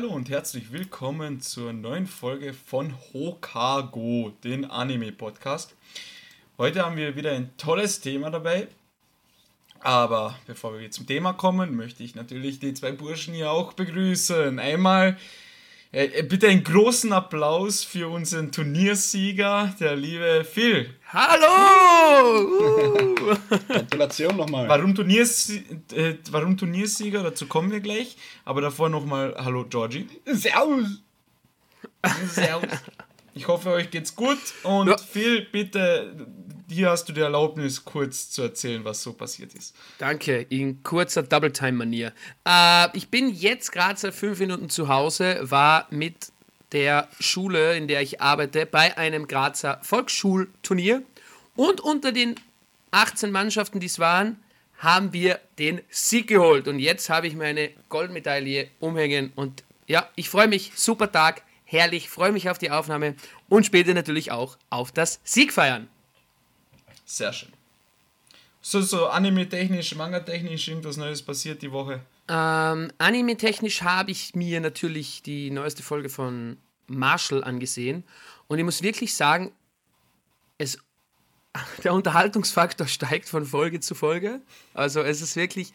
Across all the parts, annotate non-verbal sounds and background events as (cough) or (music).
Hallo und herzlich willkommen zur neuen Folge von Hokago, den Anime-Podcast. Heute haben wir wieder ein tolles Thema dabei. Aber bevor wir zum Thema kommen, möchte ich natürlich die zwei Burschen hier auch begrüßen. Einmal bitte einen großen Applaus für unseren Turniersieger, der liebe Phil. Hallo! Uh. (laughs) Gratulation nochmal. Warum, Turniers äh, warum Turniersieger? Dazu kommen wir gleich. Aber davor nochmal Hallo Georgie. Servus! Servus. Ich hoffe, euch geht's gut. Und ja. Phil, bitte hier hast du die Erlaubnis, kurz zu erzählen, was so passiert ist. Danke, in kurzer Double-Time-Manier. Äh, ich bin jetzt gerade seit fünf Minuten zu Hause, war mit der Schule, in der ich arbeite, bei einem Grazer Volksschulturnier. Und unter den 18 Mannschaften, die es waren, haben wir den Sieg geholt. Und jetzt habe ich meine Goldmedaille umhängen. Und ja, ich freue mich. Super Tag, herrlich, freue mich auf die Aufnahme und später natürlich auch auf das Siegfeiern. Sehr schön. So, so anime-technisch, manga-technisch irgendwas Neues passiert die Woche? Ähm, anime-technisch habe ich mir natürlich die neueste Folge von Marshall angesehen und ich muss wirklich sagen, es, (laughs) der Unterhaltungsfaktor steigt von Folge zu Folge. Also es ist wirklich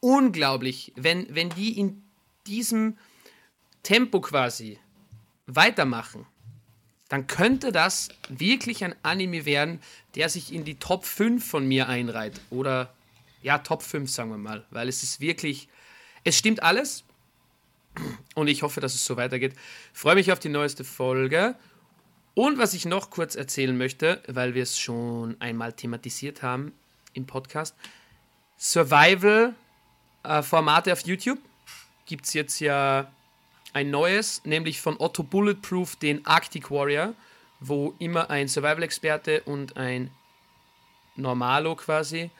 unglaublich, wenn, wenn die in diesem Tempo quasi weitermachen dann könnte das wirklich ein Anime werden, der sich in die Top 5 von mir einreiht. Oder ja, Top 5, sagen wir mal. Weil es ist wirklich, es stimmt alles. Und ich hoffe, dass es so weitergeht. Freue mich auf die neueste Folge. Und was ich noch kurz erzählen möchte, weil wir es schon einmal thematisiert haben im Podcast. Survival-Formate auf YouTube gibt es jetzt ja ein neues, nämlich von Otto Bulletproof, den Arctic Warrior, wo immer ein Survival-Experte und ein Normalo quasi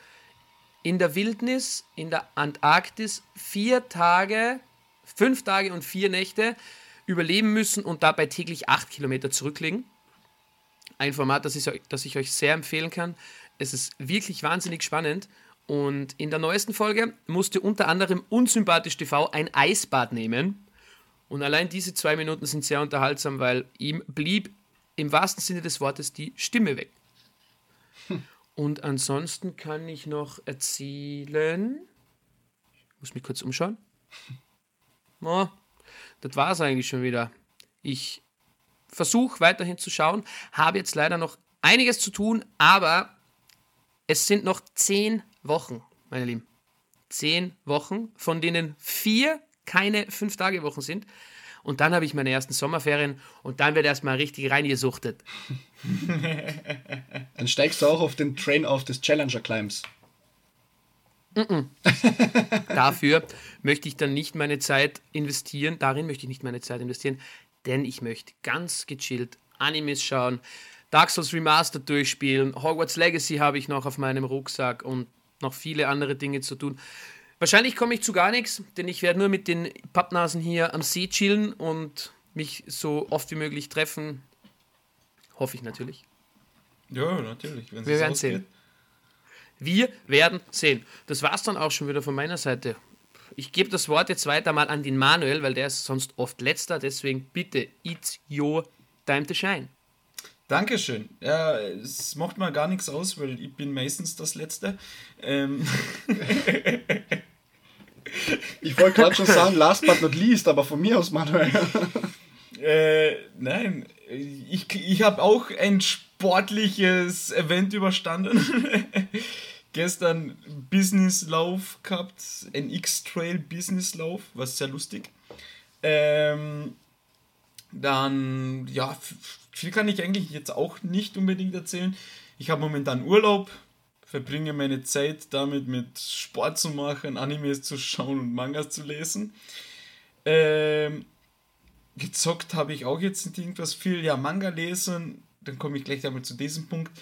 in der Wildnis, in der Antarktis, vier Tage, fünf Tage und vier Nächte überleben müssen und dabei täglich acht Kilometer zurücklegen. Ein Format, das ich, das ich euch sehr empfehlen kann. Es ist wirklich wahnsinnig spannend. Und in der neuesten Folge musste unter anderem Unsympathisch TV ein Eisbad nehmen. Und allein diese zwei Minuten sind sehr unterhaltsam, weil ihm blieb im wahrsten Sinne des Wortes die Stimme weg. Hm. Und ansonsten kann ich noch erzählen. Ich muss mich kurz umschauen. Oh, das war es eigentlich schon wieder. Ich versuche weiterhin zu schauen, habe jetzt leider noch einiges zu tun, aber es sind noch zehn Wochen, meine Lieben. Zehn Wochen, von denen vier keine Fünf-Tage-Wochen sind. Und dann habe ich meine ersten Sommerferien und dann wird erstmal richtig reingesuchtet. (laughs) dann steigst du auch auf den Train auf des Challenger Climbs. Mm -mm. (laughs) Dafür möchte ich dann nicht meine Zeit investieren, darin möchte ich nicht meine Zeit investieren, denn ich möchte ganz gechillt Animes schauen, Dark Souls Remastered durchspielen, Hogwarts Legacy habe ich noch auf meinem Rucksack und noch viele andere Dinge zu tun. Wahrscheinlich komme ich zu gar nichts, denn ich werde nur mit den Pappnasen hier am See chillen und mich so oft wie möglich treffen. Hoffe ich natürlich. Ja, natürlich. Wir werden ausgeht. sehen. Wir werden sehen. Das war es dann auch schon wieder von meiner Seite. Ich gebe das Wort jetzt weiter mal an den Manuel, weil der ist sonst oft letzter. Deswegen bitte, it's your time to shine. Dankeschön. Ja, es macht mal gar nichts aus, weil ich bin meistens das Letzte. Ähm. (laughs) ich wollte gerade schon sagen, last but not least, aber von mir aus, Manuel. (laughs) äh, nein, ich, ich habe auch ein sportliches Event überstanden. (laughs) Gestern Businesslauf gehabt, ein X-Trail Businesslauf, was sehr lustig. Ähm, dann, ja, viel kann ich eigentlich jetzt auch nicht unbedingt erzählen. Ich habe momentan Urlaub, verbringe meine Zeit damit, mit Sport zu machen, Animes zu schauen und Mangas zu lesen. Ähm, gezockt habe ich auch jetzt nicht irgendwas viel. Ja, Manga lesen, dann komme ich gleich damit zu diesem Punkt.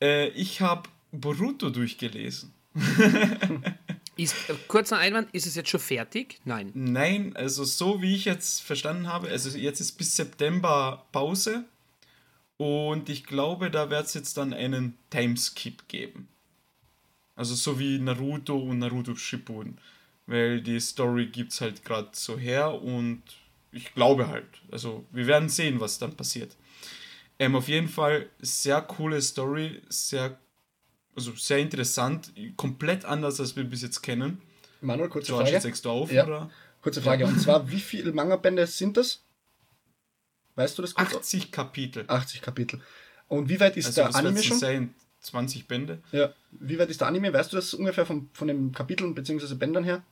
Äh, ich habe Boruto durchgelesen. (laughs) Ist, äh, kurzer Einwand, ist es jetzt schon fertig? Nein. Nein, also so wie ich jetzt verstanden habe, also jetzt ist bis September Pause und ich glaube, da wird es jetzt dann einen Timeskip geben. Also so wie Naruto und Naruto Shippuden. Weil die Story gibt es halt gerade so her und ich glaube halt. Also wir werden sehen, was dann passiert. Ähm, auf jeden Fall sehr coole Story, sehr, also sehr interessant, komplett anders, als wir bis jetzt kennen. Manuel, kurze George, Frage. jetzt du auf, Ja. oder? Kurze Frage. Und zwar, wie viele Manga-Bände sind das? Weißt du das kurz? 80 Kapitel. 80 Kapitel. Und wie weit ist Also der Anime schon? sein? 20 Bände? Ja. Wie weit ist der Anime? Weißt du das ungefähr vom, von den Kapiteln bzw. Bändern her?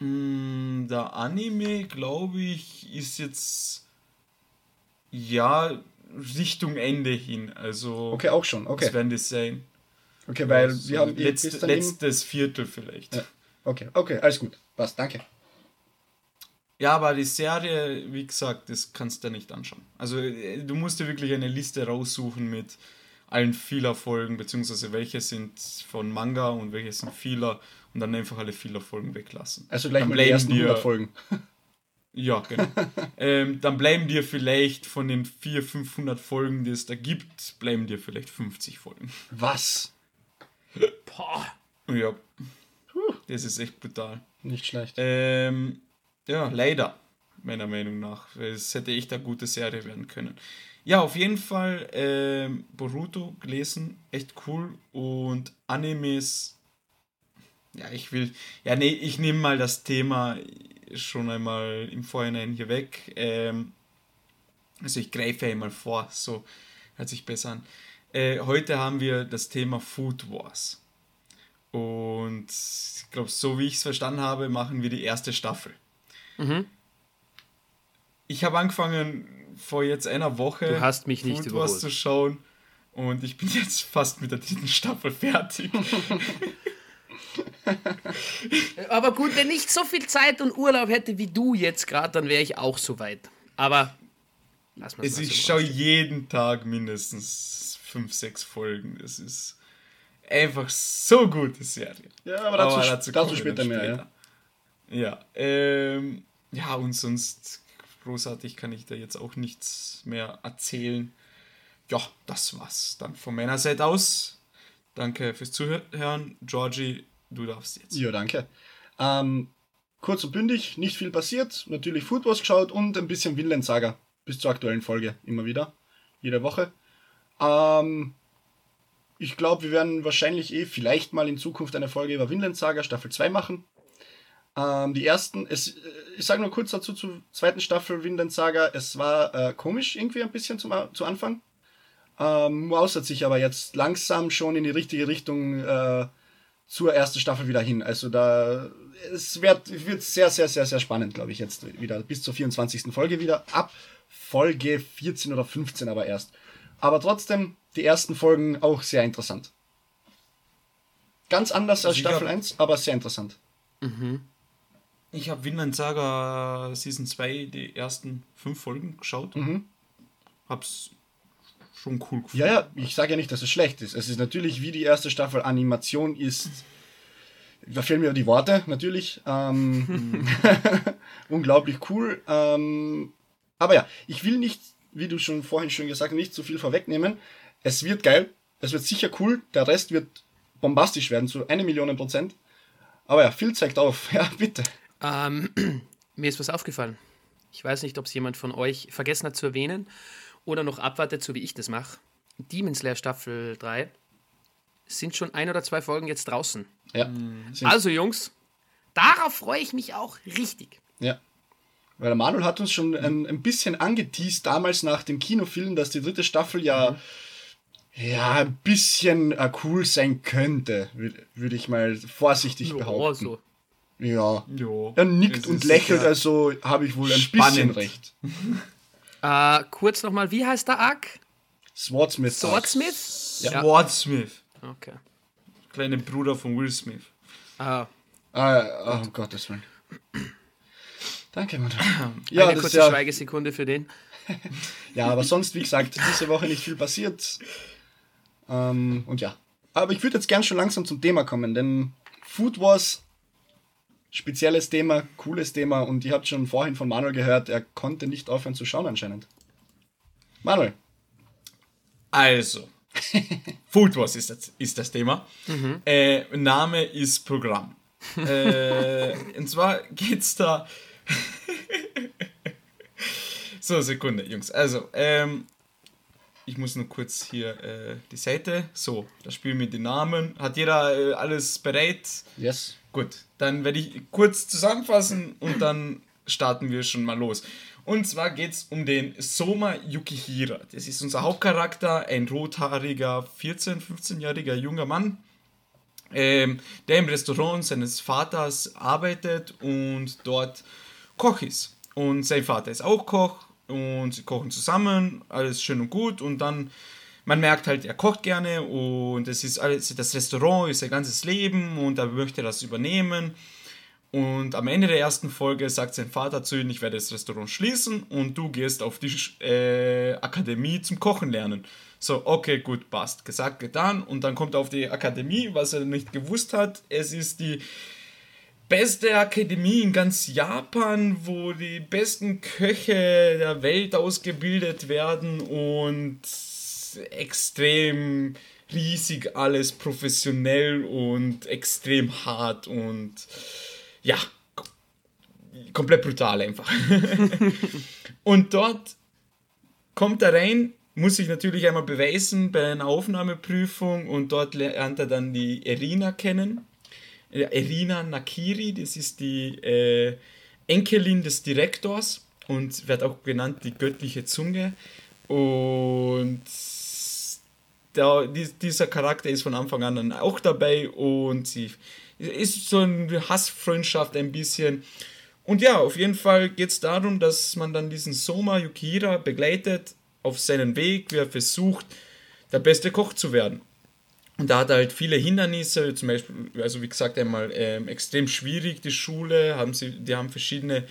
Mm, Der Anime, glaube ich, ist jetzt ja Richtung Ende hin. Also Okay, auch schon. Okay. was werden das sein? Okay, weil So wir haben letzt, eben- letztes Viertel vielleicht. Ja. Ja. Okay, okay, alles gut. Passt, danke. aber die Serie, wie gesagt, das kannst du nicht anschauen. Also äh, du musst dir wirklich eine Liste raussuchen mit allen Filler-Folgen, beziehungsweise welche sind von Manga und welche sind Filler und dann einfach alle Filler-Folgen weglassen. Also gleich Dann mal die ersten dir- 100 Folgen. (laughs) Ja, genau. ähm, dann bleiben dir vielleicht von den 400, 500 Folgen, die es da gibt, bleiben dir vielleicht 50 Folgen. Was? Boah. Ja. Das ist echt brutal. Nicht schlecht. Ähm, ja, leider, meiner Meinung nach. Es hätte echt eine gute Serie werden können. Ja, auf jeden Fall ähm, Boruto gelesen, echt cool. Und Animes, ja, ich will, ja, nee, ich nehme mal das Thema schon einmal im Vorhinein hier weg. Ähm, also ich greife einmal vor, so hört sich besser an. Äh, heute haben wir das Thema Food Wars. Und ich glaube, so wie ich es verstanden habe, machen wir die erste Staffel. Mhm. Ich habe angefangen vor jetzt einer Woche Du hast mich nicht Food Wars überholt. zu schauen und ich bin jetzt fast mit der dritten Staffel fertig. (laughs) Aber gut, wenn ich so viel Zeit und Urlaub hätte wie du jetzt gerade, dann wäre ich auch so weit. Aber lass mal also ich schaue jeden Tag mindestens fünf, sechs Folgen. Das ist einfach so gute Serie. Ja, aber dazu, dazu, kommen wir später dann mehr, ja. später. Ja, ähm, ja, und sonst großartig kann ich da jetzt auch nichts mehr erzählen. Ja, das war's dann von meiner Seite aus. Danke fürs Zuhören. Georgie, du darfst jetzt. Ja, danke. Ähm, kurz und bündig, nicht viel passiert. Natürlich Food Wars geschaut und ein bisschen Vinland Saga. Bis zur aktuellen Folge immer wieder. Jede Woche. Ähm, ich glaube, wir werden wahrscheinlich eh vielleicht mal in Zukunft eine Folge über Vinland Saga Staffel 2 machen. Ähm, die ersten, es, äh, ich sage nur kurz dazu zur zweiten Staffel Vinland Saga. Es war äh, komisch irgendwie ein bisschen zum, zu Anfang. Ähm, Maus hat sich aber jetzt langsam schon in die richtige Richtung äh, zur ersten Staffel wieder hin. Also da es wird, wird sehr, sehr, sehr, sehr spannend, glaube ich, jetzt wieder. Bis zur 24. Folge wieder. Ab Folge 14 oder 15 aber erst. Aber trotzdem, die ersten Folgen auch sehr interessant. Ganz anders als Also ich Staffel hab- 1, aber sehr interessant. Ich habe Vinland Saga Season 2 die ersten fünf Folgen geschaut. Mhm. Hab's schon cool gefunden. Ja, ja, ich sage ja nicht, dass es schlecht ist. Es ist natürlich wie die erste Staffel Animation ist. Da fehlen mir die Worte, natürlich. Ähm, (laughs) (laughs) unglaublich cool. Ähm, aber ja, ich will nicht, wie du schon vorhin schon gesagt hast, nicht zu viel vorwegnehmen. Es wird geil. Es wird sicher cool. Der Rest wird bombastisch werden, zu eine Million Prozent. Aber ja, viel zeigt auf. (laughs) Ja, bitte. Ähm, (clears throat) mir ist was aufgefallen. Ich weiß nicht, ob es jemand von euch vergessen hat zu erwähnen oder noch abwartet, so wie ich das mache. Demon Slayer Staffel 3 sind schon ein oder zwei Folgen jetzt draußen. Ja. Sind, Also Jungs, darauf freue ich mich auch richtig. ja. Weil der Manuel hat uns schon ein, ein bisschen angeteased damals nach dem Kinofilm, dass die dritte Staffel ja, ja ein bisschen äh, cool sein könnte, würde würd ich mal vorsichtig behaupten. so. Ja. Jo, Er nickt es und lächelt, sicher- also habe ich wohl ein spannend. bisschen recht. Äh, kurz nochmal, wie heißt der Arc? Swordsmith. Swordsmith? Ja. Swordsmith. Okay. Kleine Bruder von Will Smith. Ah, Ah, oh, um Gottes Willen. Danke, Manuel. Ja, eine das kurze ja, Schweigesekunde für den. (laughs) ja, aber sonst, wie gesagt, diese Woche nicht viel passiert. Ähm, und ja. Aber ich würde jetzt gern schon langsam zum Thema kommen, denn Food Wars, spezielles Thema, cooles Thema und ihr habt schon vorhin von Manuel gehört, er konnte nicht aufhören zu schauen anscheinend. Manuel, Also, (laughs) Food Wars ist das, ist das Thema. Äh, Name ist Programm. (laughs) äh, und zwar geht's da. (laughs) so, Sekunde, Jungs. Also, ähm, ich muss nur kurz hier äh, die Seite. So, das Spiel mit den Namen. Hat jeder äh, alles bereit? Yes. Gut, dann werde ich kurz zusammenfassen und dann starten wir schon mal los. Und zwar geht es um den Soma Yukihira. Das ist unser Hauptcharakter, ein rothaariger, 14-, 15-jähriger junger Mann, ähm, der im Restaurant seines Vaters arbeitet und dort Koch ist. Und sein Vater ist auch Koch und sie kochen zusammen, alles schön und gut und dann man merkt halt, er kocht gerne und es ist alles, das Restaurant ist sein ganzes Leben und er möchte das übernehmen. Und am Ende der ersten Folge sagt sein Vater zu ihm, ich werde das Restaurant schließen und du gehst auf die äh, Akademie zum Kochen lernen. So, okay, gut, passt. Gesagt, getan. Und dann kommt er auf die Akademie, was er nicht gewusst hat. Es ist die beste Akademie in ganz Japan, wo die besten Köche der Welt ausgebildet werden und extrem riesig alles, professionell und extrem hart und ja, komplett brutal einfach. (laughs) und dort kommt er rein, muss sich natürlich einmal beweisen bei einer Aufnahmeprüfung und dort lernt er dann die Irina kennen Irina Nakiri, das ist die äh, Enkelin des Direktors und wird auch genannt die göttliche Zunge. Und der, dieser Charakter ist von Anfang an auch dabei und sie ist so eine Hassfreundschaft ein bisschen. Und ja, auf jeden Fall geht es darum, dass man dann diesen Soma Yukihira begleitet auf seinen Weg, wie er versucht, der beste Koch zu werden. Und da hat er halt viele Hindernisse, zum Beispiel, also wie gesagt, einmal ähm, extrem schwierig die Schule, haben sie, die haben verschiedene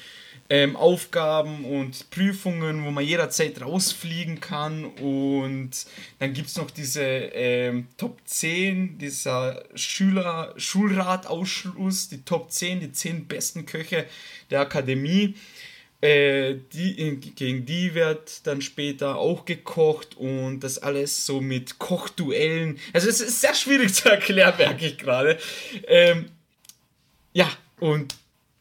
ähm, Aufgaben und Prüfungen, wo man jederzeit rausfliegen kann. Und dann gibt es noch diese ähm, Top 10, dieser Schüler, Schulratausschluss, die Top 10, die 10 besten Köche der Akademie. Äh, die, gegen die wird dann später auch gekocht und das alles so mit Kochduellen. Also es ist sehr schwierig zu erklären, merke ich gerade. Ähm, ja, und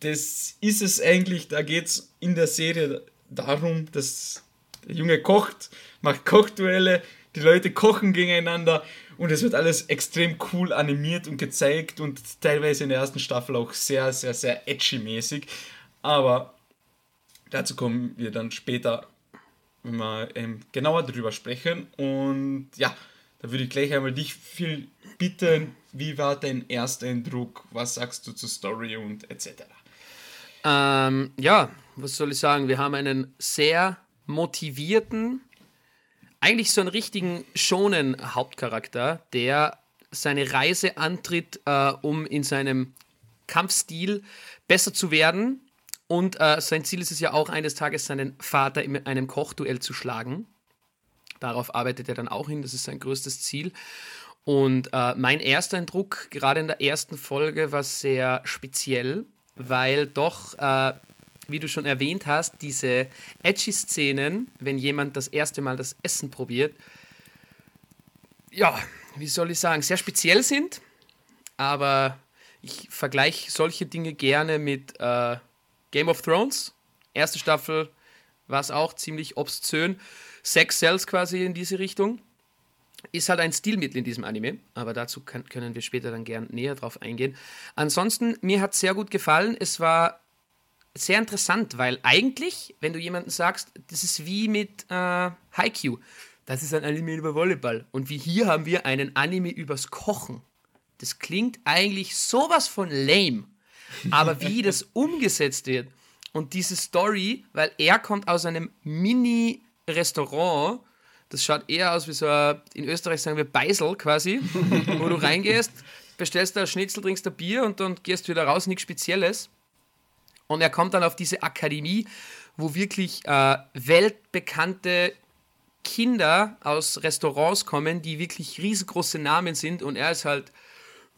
das ist es eigentlich, da geht es in der Serie darum, dass der Junge kocht, macht Kochduelle, die Leute kochen gegeneinander und es wird alles extrem cool animiert und gezeigt und teilweise in der ersten Staffel auch sehr, sehr, sehr edgy mäßig. Aber Dazu kommen wir dann später, wenn wir ähm, genauer darüber sprechen. Und ja, da würde ich gleich einmal dich viel bitten, wie war dein erster Eindruck? Was sagst du zur Story und etc.? Ähm, ja, was soll ich sagen? Wir haben einen sehr motivierten, eigentlich so einen richtigen schonen Hauptcharakter, der seine Reise antritt, äh, um in seinem Kampfstil besser zu werden und äh, sein Ziel ist es ja auch, eines Tages seinen Vater in einem Kochduell zu schlagen. Darauf arbeitet er dann auch hin, das ist sein größtes Ziel. Und äh, mein erster Eindruck, gerade in der ersten Folge, war sehr speziell, weil doch, äh, wie du schon erwähnt hast, diese Edgy-Szenen, wenn jemand das erste Mal das Essen probiert, ja, wie soll ich sagen, sehr speziell sind. Aber ich vergleiche solche Dinge gerne mit äh, Game of Thrones, erste Staffel war es auch ziemlich obszön. Sex Cells quasi in diese Richtung. Ist halt ein Stilmittel in diesem Anime, aber dazu kann, können wir später dann gern näher drauf eingehen. Ansonsten, mir hat es sehr gut gefallen. Es war sehr interessant, weil eigentlich, wenn du jemanden sagst, das ist wie mit äh, Haikyuu, das ist ein Anime über Volleyball. Und wie hier haben wir einen Anime übers Kochen. Das klingt eigentlich sowas von lame. Aber wie das umgesetzt wird und diese Story, weil er kommt aus einem Mini-Restaurant, das schaut eher aus wie so ein, in Österreich sagen wir Beisel quasi, (laughs) wo du reingehst, bestellst da Schnitzel, trinkst ein Bier und dann gehst du wieder raus, nichts Spezielles. Und er kommt dann auf diese Akademie, wo wirklich äh, weltbekannte Kinder aus Restaurants kommen, die wirklich riesengroße Namen sind und er ist halt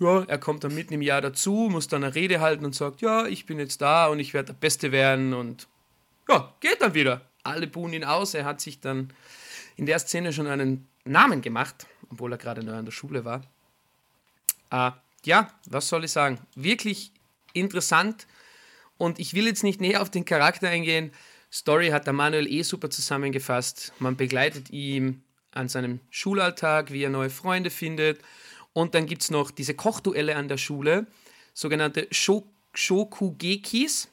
ja, er kommt dann mitten im Jahr dazu, muss dann eine Rede halten und sagt, ja, ich bin jetzt da und ich werde der Beste werden und ja, geht dann wieder. Alle buhen ihn aus. Er hat sich dann in der Szene schon einen Namen gemacht, obwohl er gerade neu an der Schule war. Äh, ja, was soll ich sagen? Wirklich interessant und ich will jetzt nicht näher auf den Charakter eingehen. Story hat der Manuel eh super zusammengefasst. Man begleitet ihn an seinem Schulalltag, wie er neue Freunde findet. Und dann gibt es noch diese Kochduelle an der Schule, sogenannte Shokugekis,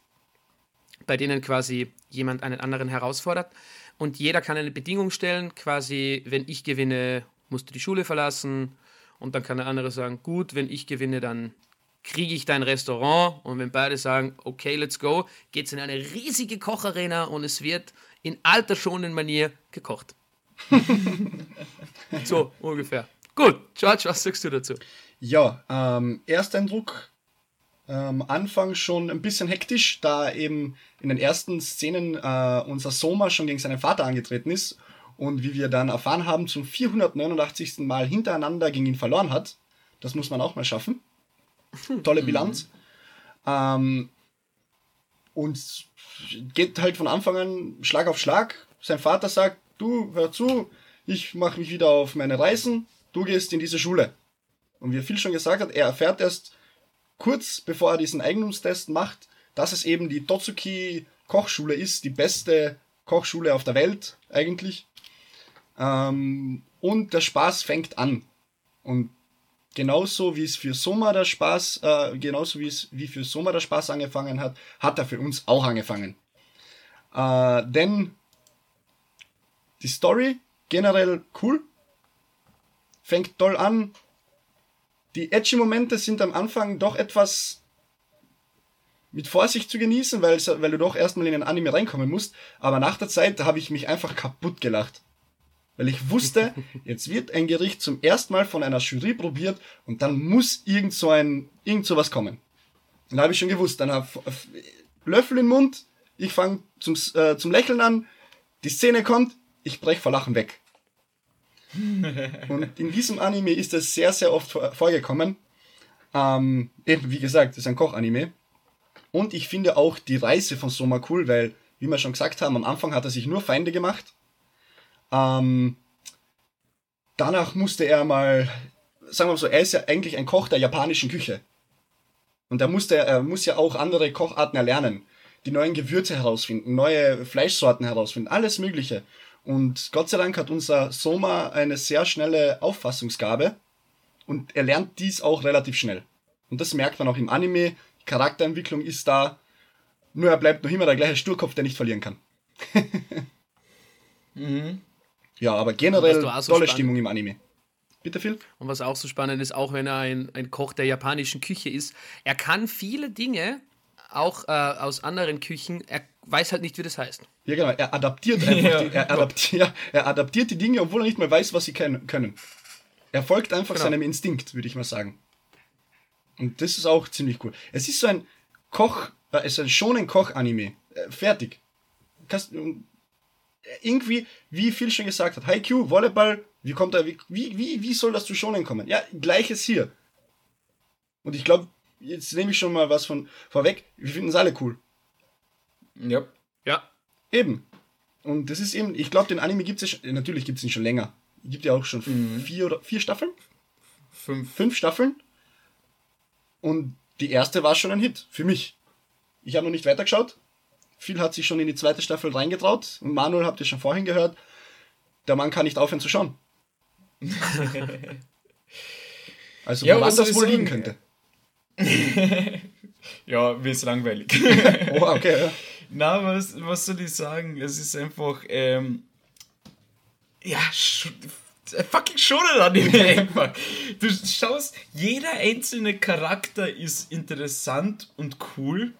bei denen quasi jemand einen anderen herausfordert. Und jeder kann eine Bedingung stellen, quasi, wenn ich gewinne, musst du die Schule verlassen. Und dann kann der andere sagen, gut, wenn ich gewinne, dann kriege ich dein Restaurant. Und wenn beide sagen, okay, let's go, geht es in eine riesige Kocharena und es wird in alter schonenden Manier gekocht. (laughs) so ungefähr. Gut, George, was sagst du dazu? Ja, ähm, Ersteindruck ähm, Anfang schon ein bisschen hektisch, da eben in den ersten Szenen äh, unser Soma schon gegen seinen Vater angetreten ist und wie wir dann erfahren haben, zum 489. Mal hintereinander gegen ihn verloren hat. Das muss man auch mal schaffen. (laughs) Tolle Bilanz. Ähm, und geht halt von Anfang an Schlag auf Schlag. Sein Vater sagt, du, hör zu, ich mache mich wieder auf meine Reisen, du gehst in diese Schule. Und wie viel schon gesagt hat, er erfährt erst kurz bevor er diesen Eignungstest macht, dass es eben die Totsuki Kochschule ist, die beste Kochschule auf der Welt eigentlich. Ähm, und der Spaß fängt an. Und genauso wie es für Soma der Spaß, äh, genauso wie es wie für Soma der Spaß angefangen hat, hat er für uns auch angefangen. Äh, denn die Story generell cool, fängt toll an. Die edgy Momente sind am Anfang doch etwas mit Vorsicht zu genießen, weil, weil du doch erstmal in den Anime reinkommen musst. Aber nach der Zeit habe ich mich einfach kaputt gelacht. Weil ich wusste, (laughs) jetzt wird ein Gericht zum ersten Mal von einer Jury probiert und dann muss irgend so ein, irgend so was kommen. Und da habe ich schon gewusst, dann habe Löffel im Mund, ich fange zum, äh, zum Lächeln an, die Szene kommt, ich brech vor Lachen weg. Und in diesem Anime ist das sehr, sehr oft vorgekommen. Ähm, eben, wie gesagt, das ist ein Kochanime. Und ich finde auch die Reise von Soma cool, weil, wie wir schon gesagt haben, am Anfang hat er sich nur Feinde gemacht. Ähm, danach musste er mal, sagen wir mal so, er ist ja eigentlich ein Koch der japanischen Küche. Und er musste, er muss ja auch andere Kocharten erlernen, die neuen Gewürze herausfinden, neue Fleischsorten herausfinden, alles Mögliche. Und Gott sei Dank hat unser Soma eine sehr schnelle Auffassungsgabe und er lernt dies auch relativ schnell. Und das merkt man auch im Anime. Charakterentwicklung ist da. Nur er bleibt noch immer der gleiche Sturkopf, der nicht verlieren kann. (laughs) mhm. Ja, aber generell so tolle spannend. Stimmung im Anime. Bitte, Phil? Und was auch so spannend ist, auch wenn er ein, ein Koch der japanischen Küche ist, er kann viele Dinge, auch äh, aus anderen Küchen, er weiß halt nicht, wie das heißt. Ja, genau, er adaptiert einfach, ja. die, er, adaptiert, er adaptiert die Dinge, obwohl er nicht mehr weiß, was sie können. Er folgt einfach genau. seinem Instinkt, würde ich mal sagen. Und das ist auch ziemlich cool. Es ist so ein Koch, äh, es ist ein schonen Koch-Anime. Äh, fertig. Kannst, irgendwie, wie Phil schon gesagt hat, Haiku, Volleyball, wie kommt er, wie, wie, wie soll das zu Shonen kommen? Ja, gleiches hier. Und ich glaube, jetzt nehme ich schon mal was von vorweg, wir finden es alle cool. Ja. Ja. Eben. Und das ist eben, ich glaube, den Anime gibt es ja natürlich gibt es ihn schon länger. Gibt ja auch schon mhm. vier oder vier Staffeln? Fünf. Fünf Staffeln. Und die erste war schon ein Hit, für mich. Ich habe noch nicht weitergeschaut, viel hat sich schon in die zweite Staffel reingetraut. Und Manuel habt ihr schon vorhin gehört. Der Mann kann nicht aufhören zu schauen. (laughs) also, ja, was das wohl liegen könnte. (laughs) ja, mir ist langweilig. oh, okay. Ja. (laughs) Na, was, was soll ich sagen? Es ist einfach, ähm, ja, fucking Shonen Anime einfach. Du schaust, jeder einzelne Charakter ist interessant und cool.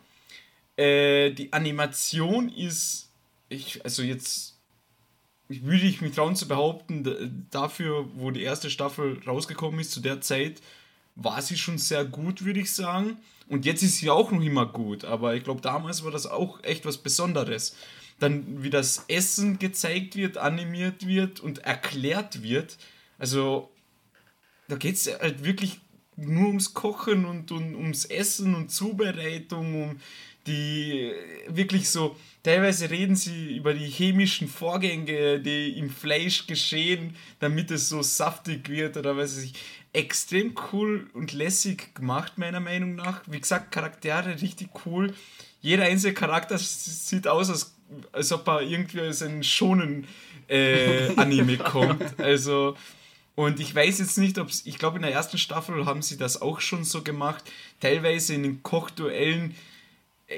Äh, die Animation ist, ich, also jetzt würde ich mich trauen zu behaupten, dafür, wo die erste Staffel rausgekommen ist, zu der Zeit, war sie schon sehr gut, würde ich sagen. Und jetzt ist sie auch noch immer gut, aber ich glaube, damals war das auch echt was Besonderes. Dann, wie das Essen gezeigt wird, animiert wird und erklärt wird. Also, da geht es halt wirklich nur ums Kochen und, und ums Essen und Zubereitung, um die wirklich so, teilweise reden sie über die chemischen Vorgänge, die im Fleisch geschehen, damit es so saftig wird oder weiß ich. Extrem cool und lässig gemacht, meiner Meinung nach. Wie gesagt, Charaktere richtig cool. Jeder einzelne Charakter sieht aus, als als ob er irgendwie aus einem schonen äh, Anime (laughs) kommt. Also, und ich weiß jetzt nicht, ob es, ich glaube, in der ersten Staffel haben sie das auch schon so gemacht. Teilweise in den Kochduellen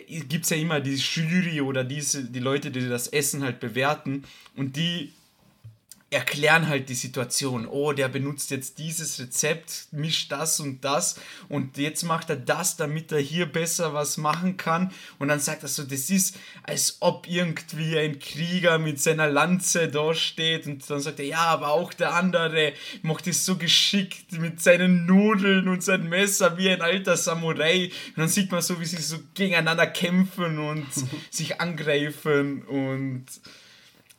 gibt es ja immer die Jury oder diese, die Leute, die das Essen halt bewerten. Und die erklären halt die Situation. Oh, der benutzt jetzt dieses Rezept, mischt das und das und jetzt macht er das, damit er hier besser was machen kann. Und dann sagt er so, das ist, als ob irgendwie ein Krieger mit seiner Lanze da steht und dann sagt er, ja, aber auch der andere macht es so geschickt mit seinen Nudeln und seinem Messer wie ein alter Samurai. Und dann sieht man so, wie sie so gegeneinander kämpfen und (laughs) sich angreifen und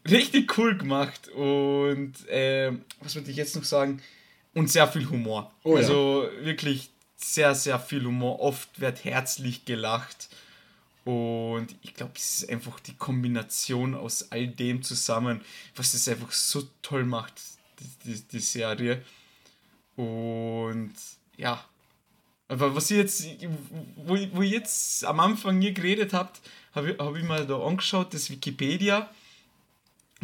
richtig cool gemacht und äh, was würde ich jetzt noch sagen? Und sehr viel Humor. Oh, also ja. wirklich sehr, sehr viel Humor. Oft wird herzlich gelacht. Und ich glaube, es ist einfach die Kombination aus all dem zusammen, was es einfach so toll macht, die, die, die Serie. Und ja, aber was ihr jetzt, wo, wo ihr jetzt am Anfang hier geredet habt, habe ich, hab ich mal da angeschaut, das Wikipedia.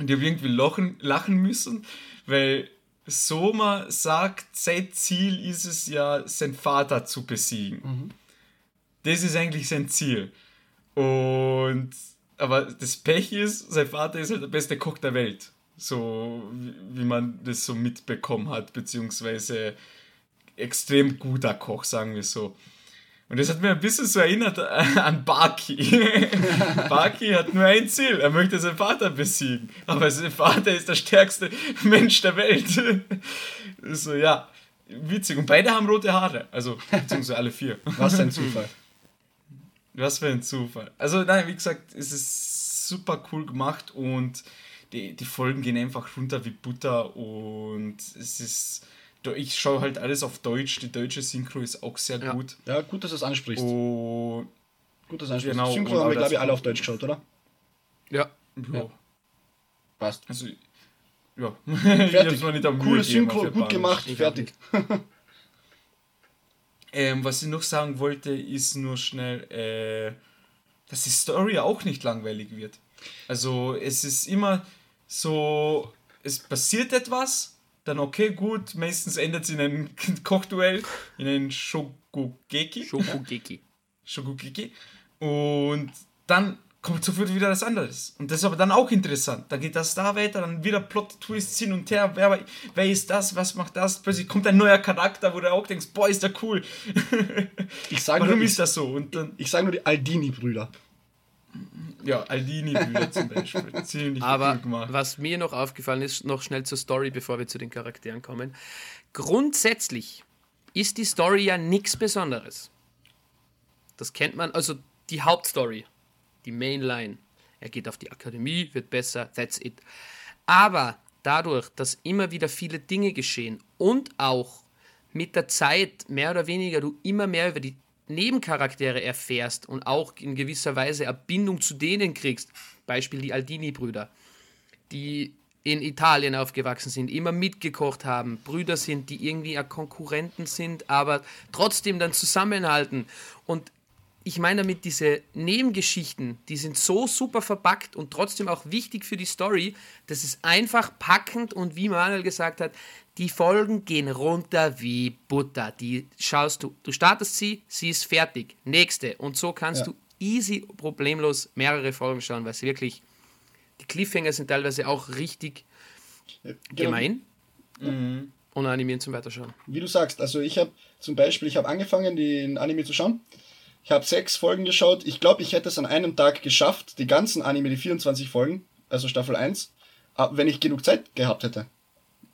Und ich habe irgendwie lachen, lachen müssen, weil Soma sagt, sein Ziel ist es ja, seinen Vater zu besiegen. Mhm. Das ist eigentlich sein Ziel. Und aber das Pech ist, sein Vater ist halt der beste Koch der Welt. So wie man das so mitbekommen hat, beziehungsweise extrem guter Koch, sagen wir so. Und das hat mir ein bisschen so erinnert äh, an Baki. (laughs) Baki hat nur ein Ziel, er möchte seinen Vater besiegen. Aber sein Vater ist der stärkste Mensch der Welt. (laughs) so, ja, witzig. Und beide haben rote Haare, also beziehungsweise alle vier. Was für ein Zufall. Was für ein Zufall. Also, nein, wie gesagt, es ist super cool gemacht und die, die Folgen gehen einfach runter wie Butter und es ist ich schaue halt alles auf Deutsch. Die deutsche Synchro ist auch sehr ja. gut. Ja, gut, dass du es ansprichst. Und gut, dass du ansprichst. Genau, Synchro haben wir, glaube ich, alle auf Deutsch geschaut, oder? Ja. ja. Passt. Also, ja. (laughs) Fertig. Coole Synchro, gut gemacht, ich fertig. (laughs) ähm, was ich noch sagen wollte, ist nur schnell, äh, dass die Story auch nicht langweilig wird. Also, es ist immer so, es passiert etwas dann okay, gut. Meistens endet es in einem (laughs) Kochduell, in einem Shokugeki. Shokugeki. (laughs) Shokugeki. Und dann kommt sofort wieder das anderes. Und das ist aber dann auch interessant. Dann geht das da weiter, dann wieder Plot-Twists hin und her. Wer, wer ist das? Was macht das? Plötzlich kommt ein neuer Charakter, wo du auch denkst, boah, ist der cool. Ich sag (laughs) Warum nur, ist das so? Und dann, ich sage nur die Aldini-Brüder. Ja, Aldini-Bühne zum Beispiel. (laughs) Ziemlich Aber was mir noch aufgefallen ist, noch schnell zur Story, bevor wir zu den Charakteren kommen. Grundsätzlich ist die Story ja nichts Besonderes. Das kennt man, also die Hauptstory, die Mainline. Er geht auf die Akademie, wird besser, that's it. Aber dadurch, dass immer wieder viele Dinge geschehen und auch mit der Zeit mehr oder weniger du immer mehr über die Nebencharaktere erfährst und auch in gewisser Weise Erbindung zu denen kriegst, Beispiel die Aldini-Brüder, die in Italien aufgewachsen sind, immer mitgekocht haben, Brüder sind, die irgendwie Konkurrenten sind, aber trotzdem dann zusammenhalten. Und ich meine damit, diese Nebengeschichten, die sind so super verpackt und trotzdem auch wichtig für die Story, das ist einfach packend und wie Manuel gesagt hat, die Folgen gehen runter wie Butter. Die schaust du, du startest sie, sie ist fertig. Nächste. Und so kannst ja. du easy, problemlos mehrere Folgen schauen, weil sie wirklich, die Cliffhanger sind teilweise auch richtig ja, genau. gemein. Mhm. Und animieren zum Weiterschauen. Wie du sagst, also ich habe zum Beispiel, ich habe angefangen, den Anime zu schauen. Ich habe sechs Folgen geschaut. Ich glaube, ich hätte es an einem Tag geschafft, die ganzen Anime, die 24 Folgen, also Staffel 1, wenn ich genug Zeit gehabt hätte.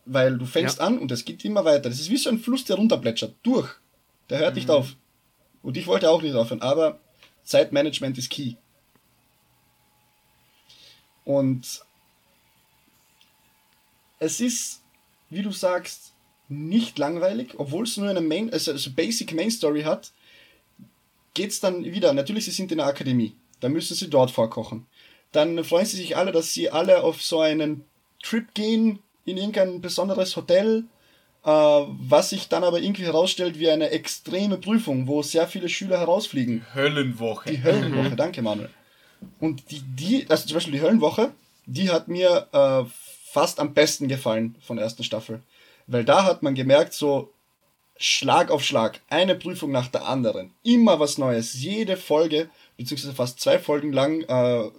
Weil du fängst ja. an und es geht immer weiter. Das ist wie so ein Fluss, der runterplätschert. Durch. Der hört mhm. nicht auf. Und ich wollte auch nicht aufhören, aber Zeitmanagement ist key. Und es ist, wie du sagst, nicht langweilig, obwohl es nur eine Main, also, also Basic Main Story hat, geht es dann wieder. Natürlich, sie sind in der Akademie. Da müssen sie dort vorkochen. Dann freuen sie sich alle, dass sie alle auf so einen Trip gehen in irgendein besonderes Hotel, äh, was sich dann aber irgendwie herausstellt wie eine extreme Prüfung, wo sehr viele Schüler herausfliegen. Höllenwoche. Die Höllenwoche, mhm. danke Manuel. Und die, die, also zum Beispiel die Höllenwoche, die hat mir äh, fast am besten gefallen von der ersten Staffel. Weil da hat man gemerkt, so Schlag auf Schlag, eine Prüfung nach der anderen, immer was Neues, jede Folge, beziehungsweise fast zwei Folgen lang äh,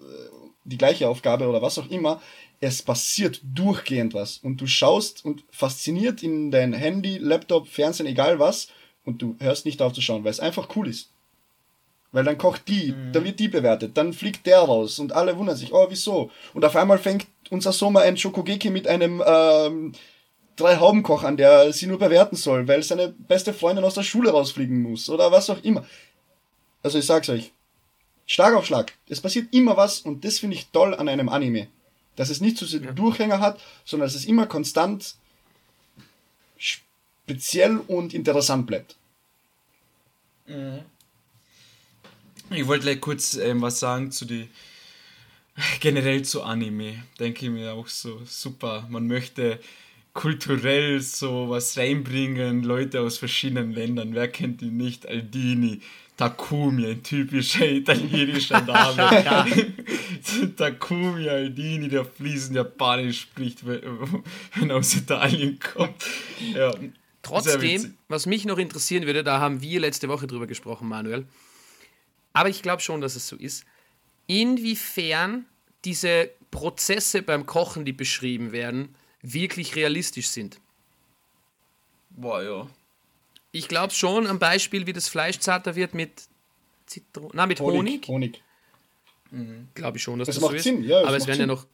die gleiche Aufgabe oder was auch immer, es passiert durchgehend was und du schaust und fasziniert in dein Handy, Laptop, Fernsehen, egal was und du hörst nicht auf zu schauen, weil es einfach cool ist. Weil dann kocht die, mhm. dann wird die bewertet, dann fliegt der raus und alle wundern sich, oh, wieso? Und auf einmal fängt unser Sommer ein Schokogeki mit einem ähm, drei Haubenkoch an, der sie nur bewerten soll, weil seine beste Freundin aus der Schule rausfliegen muss oder was auch immer. Also ich sag's euch, Schlag auf Schlag. Es passiert immer was und das finde ich toll an einem Anime. Dass es nicht so ja. Durchhänger hat, sondern dass es immer konstant speziell und interessant bleibt. Mhm. Ich wollte gleich kurz ähm, was sagen zu die (laughs) generell zu Anime. Denke ich mir auch so super. Man möchte kulturell so was reinbringen, Leute aus verschiedenen Ländern. Wer kennt ihn nicht? Aldini, Takumi, ein typischer (laughs) italienischer Name. (laughs) Takumi Aldini, der fließend Japanisch spricht, wenn er aus Italien kommt. Ja, Trotzdem, was mich noch interessieren würde, da haben wir letzte Woche drüber gesprochen, Manuel. Aber ich glaube schon, dass es so ist. Inwiefern diese Prozesse beim Kochen, die beschrieben werden, wirklich realistisch sind. Boah, ja. Ich glaube schon am Beispiel, wie das Fleisch zarter wird mit Zitron na, mit Honig. Honig. Honig. Mhm. Glaube ich schon, dass das, das so ist. Sinn. Ja, Aber es werden, ja noch,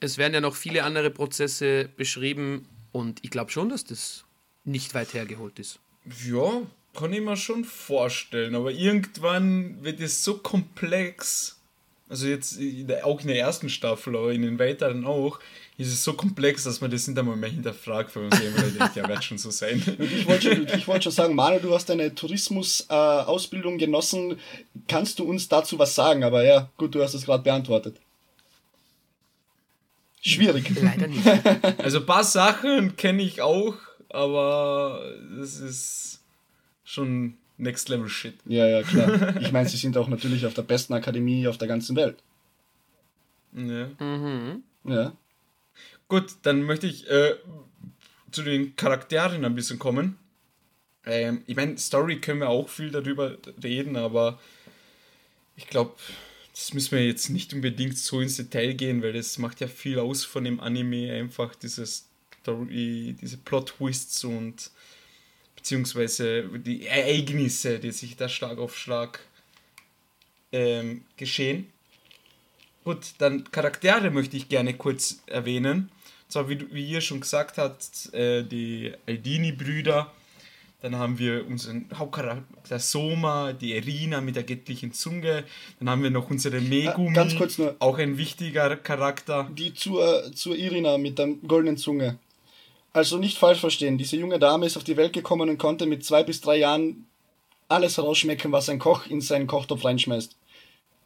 es werden ja noch viele andere Prozesse beschrieben und ich glaube schon, dass das nicht weit hergeholt ist. Ja, kann ich mir schon vorstellen. Aber irgendwann wird es so komplex. Also jetzt auch in der ersten Staffel, aber in den weiteren auch, ist es so komplex, dass man das nicht einmal mehr hinterfragt, weil man sich immer denkt, ja, wird schon so sein. ich wollte schon, wollt schon sagen, Manu, du hast deine Tourismus-Ausbildung äh, genossen. Kannst du uns dazu was sagen? Aber ja, gut, du hast es gerade beantwortet. Schwierig. Leider nicht. (laughs) Also ein paar Sachen kenne ich auch, aber das ist schon Next Level Shit. Ja, ja, klar. Ich meine, sie sind auch natürlich auf der besten Akademie auf der ganzen Welt. Ja. Mhm. Ja. Gut, dann möchte ich äh, zu den Charakteren ein bisschen kommen. Ähm, ich meine, Story können wir auch viel darüber reden, aber ich glaube, das müssen wir jetzt nicht unbedingt so ins Detail gehen, weil das macht ja viel aus von dem Anime, einfach diese Story, diese Plot-Twists und beziehungsweise die Ereignisse, die sich da Schlag auf Schlag ähm, geschehen. Gut, dann Charaktere möchte ich gerne kurz erwähnen. Zwar, wie, wie ihr schon gesagt habt, äh, die Aldini-Brüder. Dann haben wir unseren Hauptcharakter Soma, die Erina mit der göttlichen Zunge. Dann haben wir noch unsere Megumi, Ganz kurz nur. auch ein wichtiger Charakter. Die zur, zur Irina mit der goldenen Zunge. Also nicht falsch verstehen, diese junge Dame ist auf die Welt gekommen und konnte mit zwei bis drei Jahren alles herausschmecken, was ein Koch in seinen Kochtopf reinschmeißt.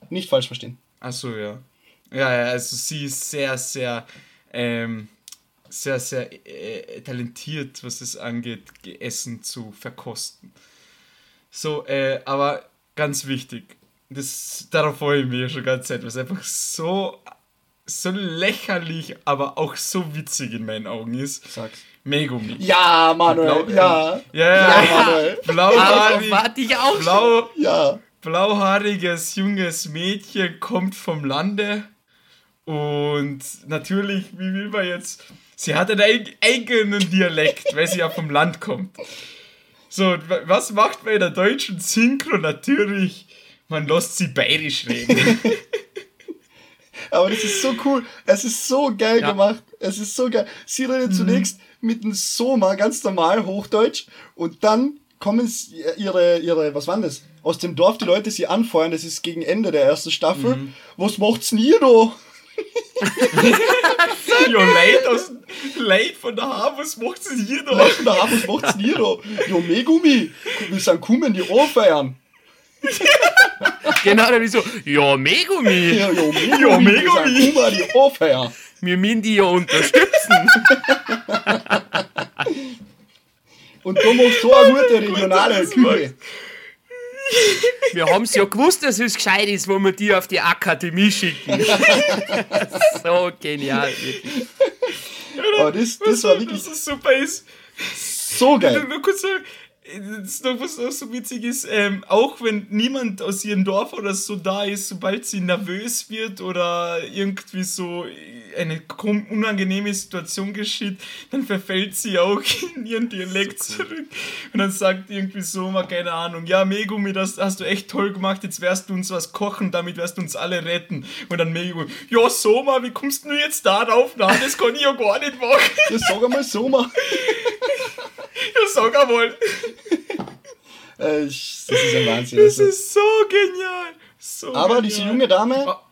Nicht falsch verstehen. Achso, ja. Ja, ja, also sie ist sehr, sehr, ähm, sehr, sehr äh, talentiert, was es angeht, Essen zu verkosten. So, äh, aber ganz wichtig, das, darauf freue ich mich schon ganz Zeit, was einfach so, so lächerlich, aber auch so witzig in meinen Augen ist. Sag's. Megumi. Ja, Manuel, Blau, ja. ja. Ja, ja, Manuel. Blauhaarig. Warte ich auch Blau, ja. Blauhaariges junges Mädchen kommt vom Lande und natürlich, wie will man jetzt. Sie hat einen eigenen Dialekt, weil sie ja vom Land kommt. So, was macht man in der deutschen Synchro? Natürlich, man lässt sie bayerisch reden. Aber das ist so cool. Es ist so geil ja. gemacht. Es ist so geil. Sie redet mhm. zunächst mit dem Soma ganz normal Hochdeutsch und dann kommen ihre, ihre, was war das? Aus dem Dorf die Leute sie anfeuern, das ist gegen Ende der ersten Staffel. Mhm. Was macht's denn ihr da? Jo, Leid, aus, Leid von der Havus macht es hier da. Leid von der Havus macht es hier da. Jo, Megumi, wir sind kommen, die anfeiern. (laughs) genau, dann so, ja, Megumi. Ja, jo, Megumi, jo, Megumi. wir sind kommen, die anfeiern. Wir müssen die ja unterstützen. (laughs) Und du machst so eine gute (laughs) regionale Küche. Wir haben es ja gewusst, dass es gescheit ist, wo wir die auf die Akademie schicken. (laughs) so genial, wirklich. Aber das, das war wirklich Das ist super ist. so geil. Nur kurz sagen, das noch was auch so witzig ist, ähm, auch wenn niemand aus ihrem Dorf oder so da ist, sobald sie nervös wird oder irgendwie so eine unangenehme Situation geschieht, dann verfällt sie auch (laughs) in ihren Dialekt zurück und dann sagt irgendwie so mal, keine Ahnung, ja Megumi, das hast du echt toll gemacht, jetzt wirst du uns was kochen, damit wirst du uns alle retten. Und dann Megumi, ja Soma, wie kommst du jetzt darauf? Nein, das kann ich ja gar nicht machen. Das sag einmal so (laughs) sag (laughs) einmal. Äh, ich- Das ist ein Wahnsinn. Das Also- ist so genial. So Aber genial. diese junge Dame Ah,